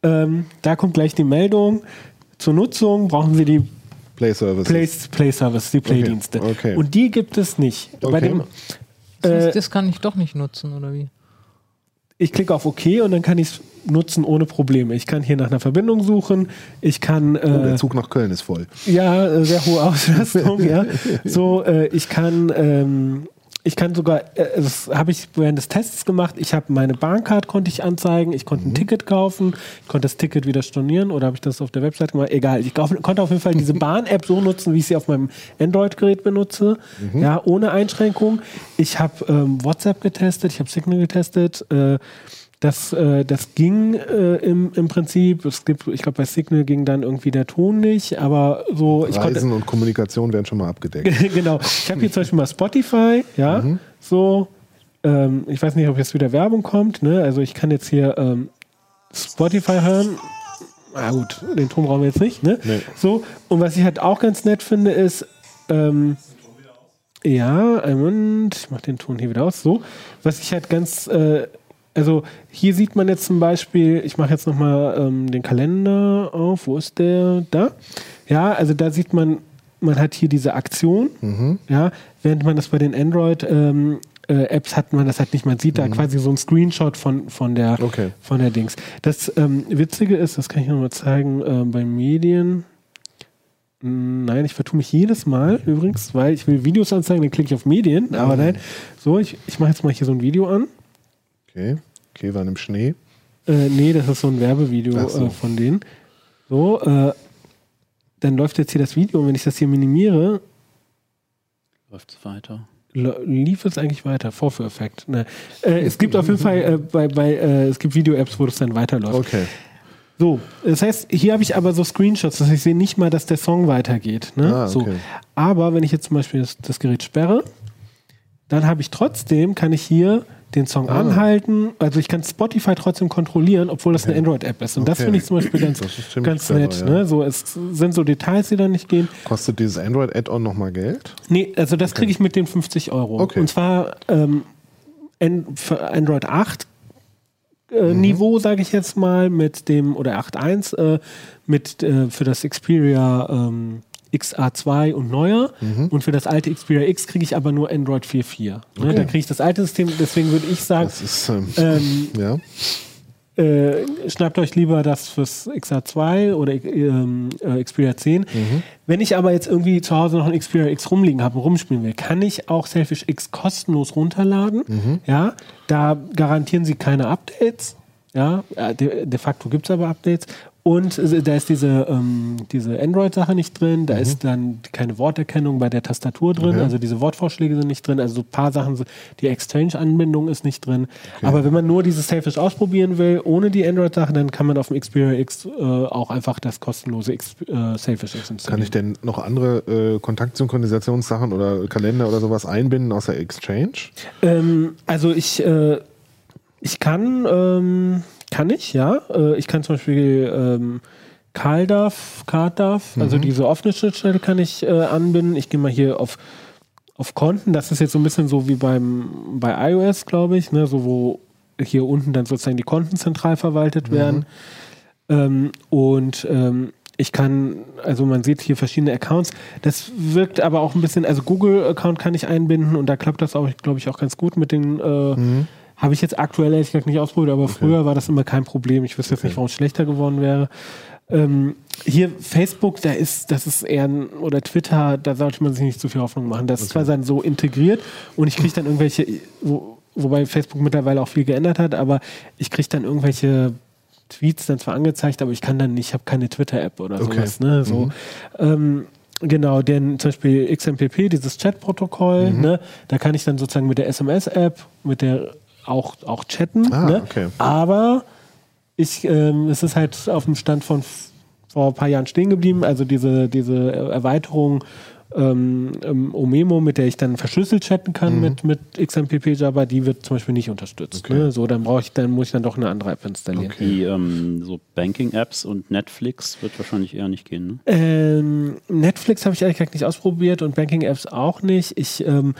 Ähm, da kommt gleich die Meldung. Zur Nutzung brauchen Sie die Play Service. Play, Play Service, die Play-Dienste. Okay. okay. Und die gibt es nicht. Okay. Bei dem, äh, das kann ich doch nicht nutzen, oder wie? Ich klicke auf OK und dann kann ich es nutzen ohne Probleme. Ich kann hier nach einer Verbindung suchen. Ich kann. Äh, oh, der Zug nach Köln ist voll. Ja, äh, sehr hohe Auslastung. ja. So, äh, ich kann ähm, ich kann sogar, äh, das habe ich während des Tests gemacht, ich habe meine Bahncard konnte ich anzeigen, ich konnte ein mhm. Ticket kaufen, ich konnte das Ticket wieder stornieren oder habe ich das auf der Website gemacht? Egal, ich konnte auf jeden Fall diese Bahn-App so nutzen, wie ich sie auf meinem Android-Gerät benutze, mhm. ja, ohne Einschränkung. Ich habe ähm, WhatsApp getestet, ich habe Signal getestet, äh, das, äh, das ging äh, im, im Prinzip. Es gibt, ich glaube, bei Signal ging dann irgendwie der Ton nicht, aber so. Ich Reisen konnte, und Kommunikation werden schon mal abgedeckt. genau. Ich habe hier zum Beispiel mal Spotify, ja, mhm. so. Ähm, ich weiß nicht, ob jetzt wieder Werbung kommt. Ne? Also ich kann jetzt hier ähm, Spotify hören. Na gut, den Ton brauchen wir jetzt nicht. Ne? Nee. So. Und was ich halt auch ganz nett finde, ist. Ähm, ja, einen Moment, ich mache den Ton hier wieder aus. So. Was ich halt ganz. Äh, also hier sieht man jetzt zum Beispiel, ich mache jetzt nochmal ähm, den Kalender auf, wo ist der? Da. Ja, also da sieht man, man hat hier diese Aktion, mhm. ja, während man das bei den Android ähm, äh, Apps hat man das halt nicht. Man sieht da mhm. quasi so ein Screenshot von, von, der, okay. von der Dings. Das ähm, Witzige ist, das kann ich nochmal zeigen, äh, bei Medien. Nein, ich vertue mich jedes Mal übrigens, weil ich will Videos anzeigen, dann klicke ich auf Medien, aber nein. So, ich, ich mache jetzt mal hier so ein Video an. Okay. Käfern im Schnee? Äh, nee, das ist so ein Werbevideo so. äh, von denen. So, äh, dann läuft jetzt hier das Video und wenn ich das hier minimiere. Läuft es weiter. Lief es eigentlich weiter? Vorführeffekt. Ne. Äh, es gibt auf jeden Fall äh, bei, bei äh, es gibt Video-Apps, wo das dann weiterläuft. Okay. So, das heißt, hier habe ich aber so Screenshots, das heißt, ich sehe nicht mal, dass der Song weitergeht. Ne? Ah, okay. so. Aber wenn ich jetzt zum Beispiel das, das Gerät sperre, dann habe ich trotzdem, kann ich hier den Song ah. anhalten. Also ich kann Spotify trotzdem kontrollieren, obwohl das okay. eine Android-App ist. Und okay. das finde ich zum Beispiel ganz, ganz clever, nett. Ja. Ne? So, es sind so Details, die da nicht gehen. Kostet dieses Android-Add-on nochmal Geld? Nee, also das okay. kriege ich mit den 50 Euro. Und zwar ähm, für Android 8 äh, mhm. Niveau, sage ich jetzt mal, mit dem, oder 8.1, äh, mit äh, für das Xperia ähm, XA2 und neuer. Mhm. Und für das alte Xperia X kriege ich aber nur Android 4.4. Ne? Okay. Da kriege ich das alte System, deswegen würde ich sagen, ist, ähm, ähm, ja. Äh, schnappt euch lieber das fürs XA2 oder ähm, äh, Xperia 10. Mhm. Wenn ich aber jetzt irgendwie zu Hause noch ein Xperia X rumliegen habe und rumspielen will, kann ich auch Selfish X kostenlos runterladen. Mhm. Ja, da garantieren sie keine Updates. Ja, äh, de, de facto gibt es aber Updates. Und da ist diese, ähm, diese Android-Sache nicht drin, da mhm. ist dann keine Worterkennung bei der Tastatur drin, okay. also diese Wortvorschläge sind nicht drin, also so ein paar Sachen, die Exchange-Anbindung ist nicht drin. Okay. Aber wenn man nur dieses Selfish ausprobieren will, ohne die Android-Sache, dann kann man auf dem Xperia X äh, auch einfach das kostenlose X, äh, Selfish X installieren. Kann ich denn noch andere äh, Kontaktsynchronisationssachen oder Kalender oder sowas einbinden außer Exchange? Ähm, also ich, äh, ich kann... Ähm, kann ich, ja. Äh, ich kann zum Beispiel ähm, CalDAV, CardDAV, also mhm. diese offene Schnittstelle kann ich äh, anbinden. Ich gehe mal hier auf, auf Konten. Das ist jetzt so ein bisschen so wie beim, bei iOS, glaube ich, ne? so wo hier unten dann sozusagen die Konten zentral verwaltet mhm. werden. Ähm, und ähm, ich kann, also man sieht hier verschiedene Accounts. Das wirkt aber auch ein bisschen, also Google-Account kann ich einbinden und da klappt das auch, glaube ich, auch ganz gut mit den äh, mhm. Habe ich jetzt aktuell ehrlich gesagt nicht ausprobiert, aber okay. früher war das immer kein Problem. Ich wüsste jetzt okay. nicht, warum es schlechter geworden wäre. Ähm, hier Facebook, da ist, das ist eher ein, oder Twitter, da sollte man sich nicht zu viel Hoffnung machen. Das okay. ist zwar dann so integriert und ich kriege dann irgendwelche, wo, wobei Facebook mittlerweile auch viel geändert hat, aber ich kriege dann irgendwelche Tweets dann zwar angezeigt, aber ich kann dann nicht, ich habe keine Twitter-App oder okay. sowas. Ne? So, mhm. ähm, Genau, denn zum Beispiel XMPP, dieses Chat-Protokoll, mhm. ne, da kann ich dann sozusagen mit der SMS-App, mit der auch, auch chatten. Ah, ne? okay. Aber ich, ähm, es ist halt auf dem Stand von vor ein paar Jahren stehen geblieben. Also diese, diese Erweiterung ähm, ähm, Omemo, mit der ich dann verschlüsselt chatten kann mhm. mit, mit XMPP Java, die wird zum Beispiel nicht unterstützt. Okay. Ne? So, dann brauche ich, dann muss ich dann doch eine andere App installieren. Okay. Die ähm, so Banking-Apps und Netflix wird wahrscheinlich eher nicht gehen. Ne? Ähm, Netflix habe ich ehrlich gesagt nicht ausprobiert und Banking-Apps auch nicht. Ich ähm,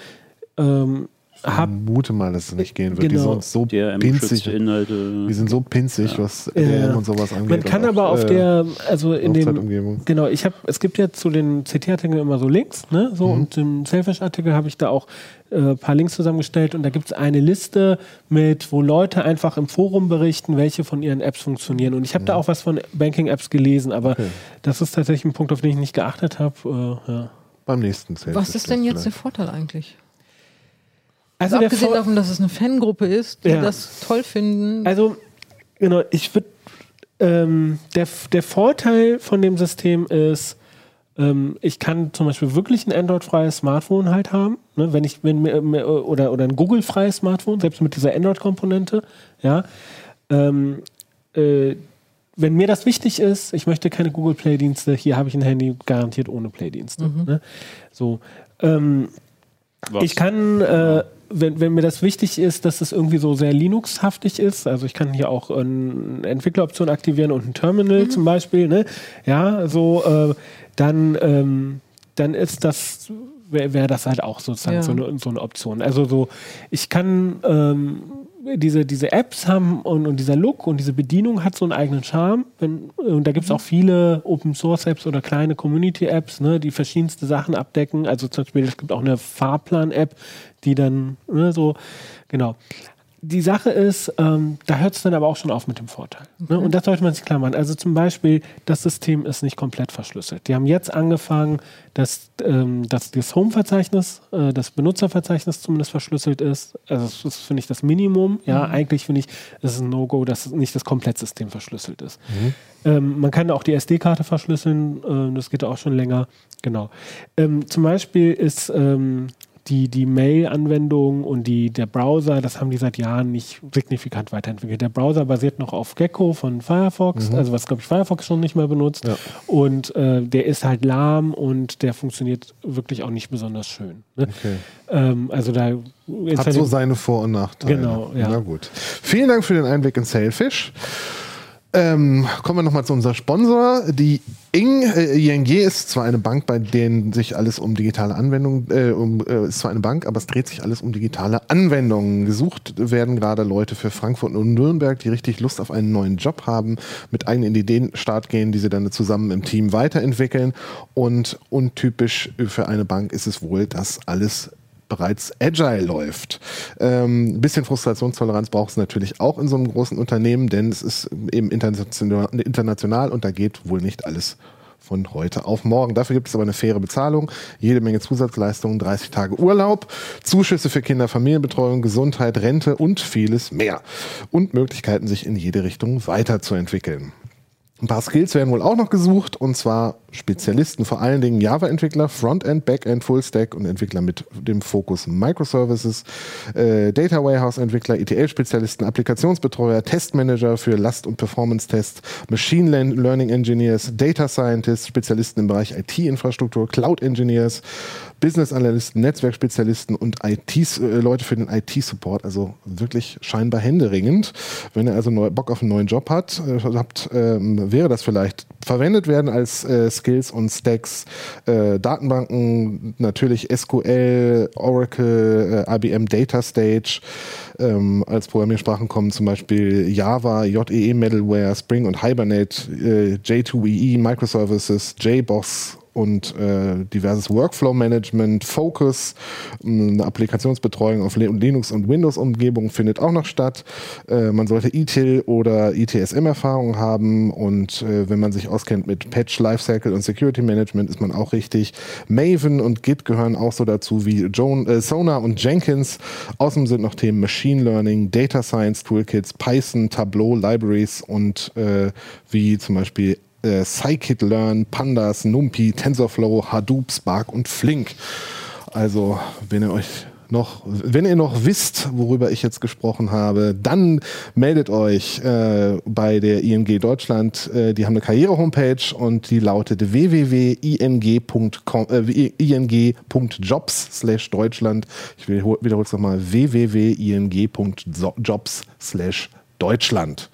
ähm, vermute mal, dass es nicht gehen wird. Genau. Die sind so pinzig. Inhalte. Die sind so pinzig, ja. was DRM ja. und sowas angeht. Man kann aber auch, auf äh, der, also in dem, genau, ich habe, es gibt ja zu den CT-Artikeln immer so Links, ne, so mhm. und im Selfish-Artikel habe ich da auch ein äh, paar Links zusammengestellt und da gibt es eine Liste mit, wo Leute einfach im Forum berichten, welche von ihren Apps funktionieren. Und ich habe mhm. da auch was von Banking-Apps gelesen, aber okay. das ist tatsächlich ein Punkt, auf den ich nicht geachtet habe. Äh, ja. Beim nächsten Selfish. Was ist denn jetzt vielleicht. der Vorteil eigentlich? Also, also abgesehen davon, dass es eine Fangruppe ist, die ja. das toll finden. Also, genau, ich würde. Ähm, der, der Vorteil von dem System ist, ähm, ich kann zum Beispiel wirklich ein Android-freies Smartphone halt haben, ne, wenn ich wenn, oder, oder ein Google-freies Smartphone, selbst mit dieser Android-Komponente, ja. Ähm, äh, wenn mir das wichtig ist, ich möchte keine Google Play-Dienste, hier habe ich ein Handy garantiert ohne Play-Dienste. Mhm. Ne? So. Ähm, ich kann äh, wenn, wenn mir das wichtig ist, dass es irgendwie so sehr Linux-haftig ist, also ich kann hier auch eine Entwickleroption aktivieren und ein Terminal mhm. zum Beispiel, ne? ja, so, äh, dann, ähm, dann ist das, wäre wär das halt auch sozusagen ja. so, eine, so eine Option. Also so, ich kann ähm, diese, diese Apps haben und, und dieser Look und diese Bedienung hat so einen eigenen Charme. Wenn, und da gibt es mhm. auch viele Open Source Apps oder kleine Community Apps, ne, die verschiedenste Sachen abdecken. Also zum Beispiel, es gibt auch eine Fahrplan-App, die dann ne, so, genau die Sache ist, ähm, da hört es dann aber auch schon auf mit dem Vorteil. Ne? Und das sollte man sich klar machen. Also zum Beispiel, das System ist nicht komplett verschlüsselt. Die haben jetzt angefangen, dass, ähm, dass das Home-Verzeichnis, äh, das Benutzerverzeichnis zumindest verschlüsselt ist. Also das ist, finde ich, das Minimum. Ja, mhm. eigentlich finde ich, es ist ein No-Go, dass nicht das Komplettsystem verschlüsselt ist. Mhm. Ähm, man kann auch die SD-Karte verschlüsseln, äh, das geht auch schon länger. Genau. Ähm, zum Beispiel ist ähm, die, die Mail-Anwendung und die, der Browser, das haben die seit Jahren nicht signifikant weiterentwickelt. Der Browser basiert noch auf Gecko von Firefox, mhm. also was, glaube ich, Firefox schon nicht mehr benutzt. Ja. Und äh, der ist halt lahm und der funktioniert wirklich auch nicht besonders schön. Ne? Okay. Ähm, also da hat so seine Vor- und Nachteile. Genau, ja. Na gut. Vielen Dank für den Einblick in Sailfish. Ähm, kommen wir nochmal zu unserem Sponsor. Die ING, äh, ING ist zwar eine Bank, bei denen sich alles um digitale Anwendungen, äh, um, äh, ist zwar eine Bank, aber es dreht sich alles um digitale Anwendungen. Gesucht werden gerade Leute für Frankfurt und Nürnberg, die richtig Lust auf einen neuen Job haben, mit eigenen Ideen Start gehen, die sie dann zusammen im Team weiterentwickeln. Und untypisch für eine Bank ist es wohl, dass alles bereits agile läuft. Ähm, ein bisschen Frustrationstoleranz braucht es natürlich auch in so einem großen Unternehmen, denn es ist eben international, international und da geht wohl nicht alles von heute auf morgen. Dafür gibt es aber eine faire Bezahlung, jede Menge Zusatzleistungen, 30 Tage Urlaub, Zuschüsse für Kinder, Familienbetreuung, Gesundheit, Rente und vieles mehr. Und Möglichkeiten, sich in jede Richtung weiterzuentwickeln. Ein paar Skills werden wohl auch noch gesucht und zwar Spezialisten, vor allen Dingen Java-Entwickler, Frontend, Backend, Fullstack und Entwickler mit dem Fokus Microservices, äh, Data Warehouse-Entwickler, ETL-Spezialisten, Applikationsbetreuer, Testmanager für Last- und Performance-Tests, Machine Learning Engineers, Data Scientists, Spezialisten im Bereich IT-Infrastruktur, Cloud-Engineers, Business-Analysten, Netzwerkspezialisten und IT, äh, Leute für den IT-Support. Also wirklich scheinbar händeringend. Wenn ihr also Bock auf einen neuen Job hat, äh, habt, ähm, wäre das vielleicht verwendet werden als äh, Skills und Stacks, äh, Datenbanken, natürlich SQL, Oracle, äh, IBM Data Stage. Ähm, als Programmiersprachen kommen zum Beispiel Java, JEE Middleware, Spring und Hibernate, äh, J2EE, Microservices, JBoss und äh, diverses Workflow-Management, Focus, eine Applikationsbetreuung auf Linux- und Windows-Umgebungen findet auch noch statt. Äh, man sollte ITIL oder ITSM-Erfahrung haben und äh, wenn man sich auskennt mit Patch, Lifecycle und Security Management, ist man auch richtig. Maven und Git gehören auch so dazu wie Joan, äh, Sonar und Jenkins. Außerdem sind noch Themen Machine Learning, Data Science Toolkits, Python, Tableau, Libraries und äh, wie zum Beispiel äh, Scikit-Learn, Pandas, NumPy, TensorFlow, Hadoop, Spark und Flink. Also, wenn ihr euch noch, wenn ihr noch wisst, worüber ich jetzt gesprochen habe, dann meldet euch äh, bei der ING Deutschland. Äh, die haben eine Karriere-Homepage und die lautet www.ing.jobs slash Deutschland. Ich wiederhole es nochmal, www.ing.jobs Deutschland.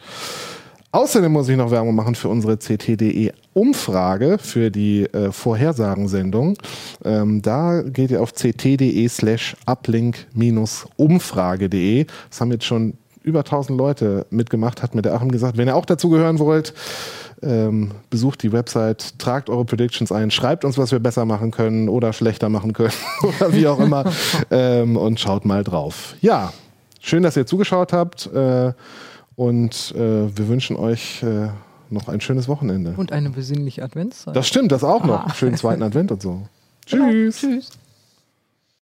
Außerdem muss ich noch Werbung machen für unsere CT.de Umfrage für die äh, Vorhersagensendung. Ähm, da geht ihr auf ct.de slash uplink-umfrage.de. Das haben jetzt schon über 1000 Leute mitgemacht, hat mir der Achim gesagt. Wenn ihr auch dazu gehören wollt, ähm, besucht die Website, tragt eure Predictions ein, schreibt uns, was wir besser machen können oder schlechter machen können oder wie auch immer ähm, und schaut mal drauf. Ja, schön, dass ihr zugeschaut habt. Äh, und äh, wir wünschen euch äh, noch ein schönes Wochenende. Und eine besinnliche Adventszeit. Das stimmt, das auch noch. Ah. Schönen zweiten Advent und so. Tschüss. Genau. Tschüss.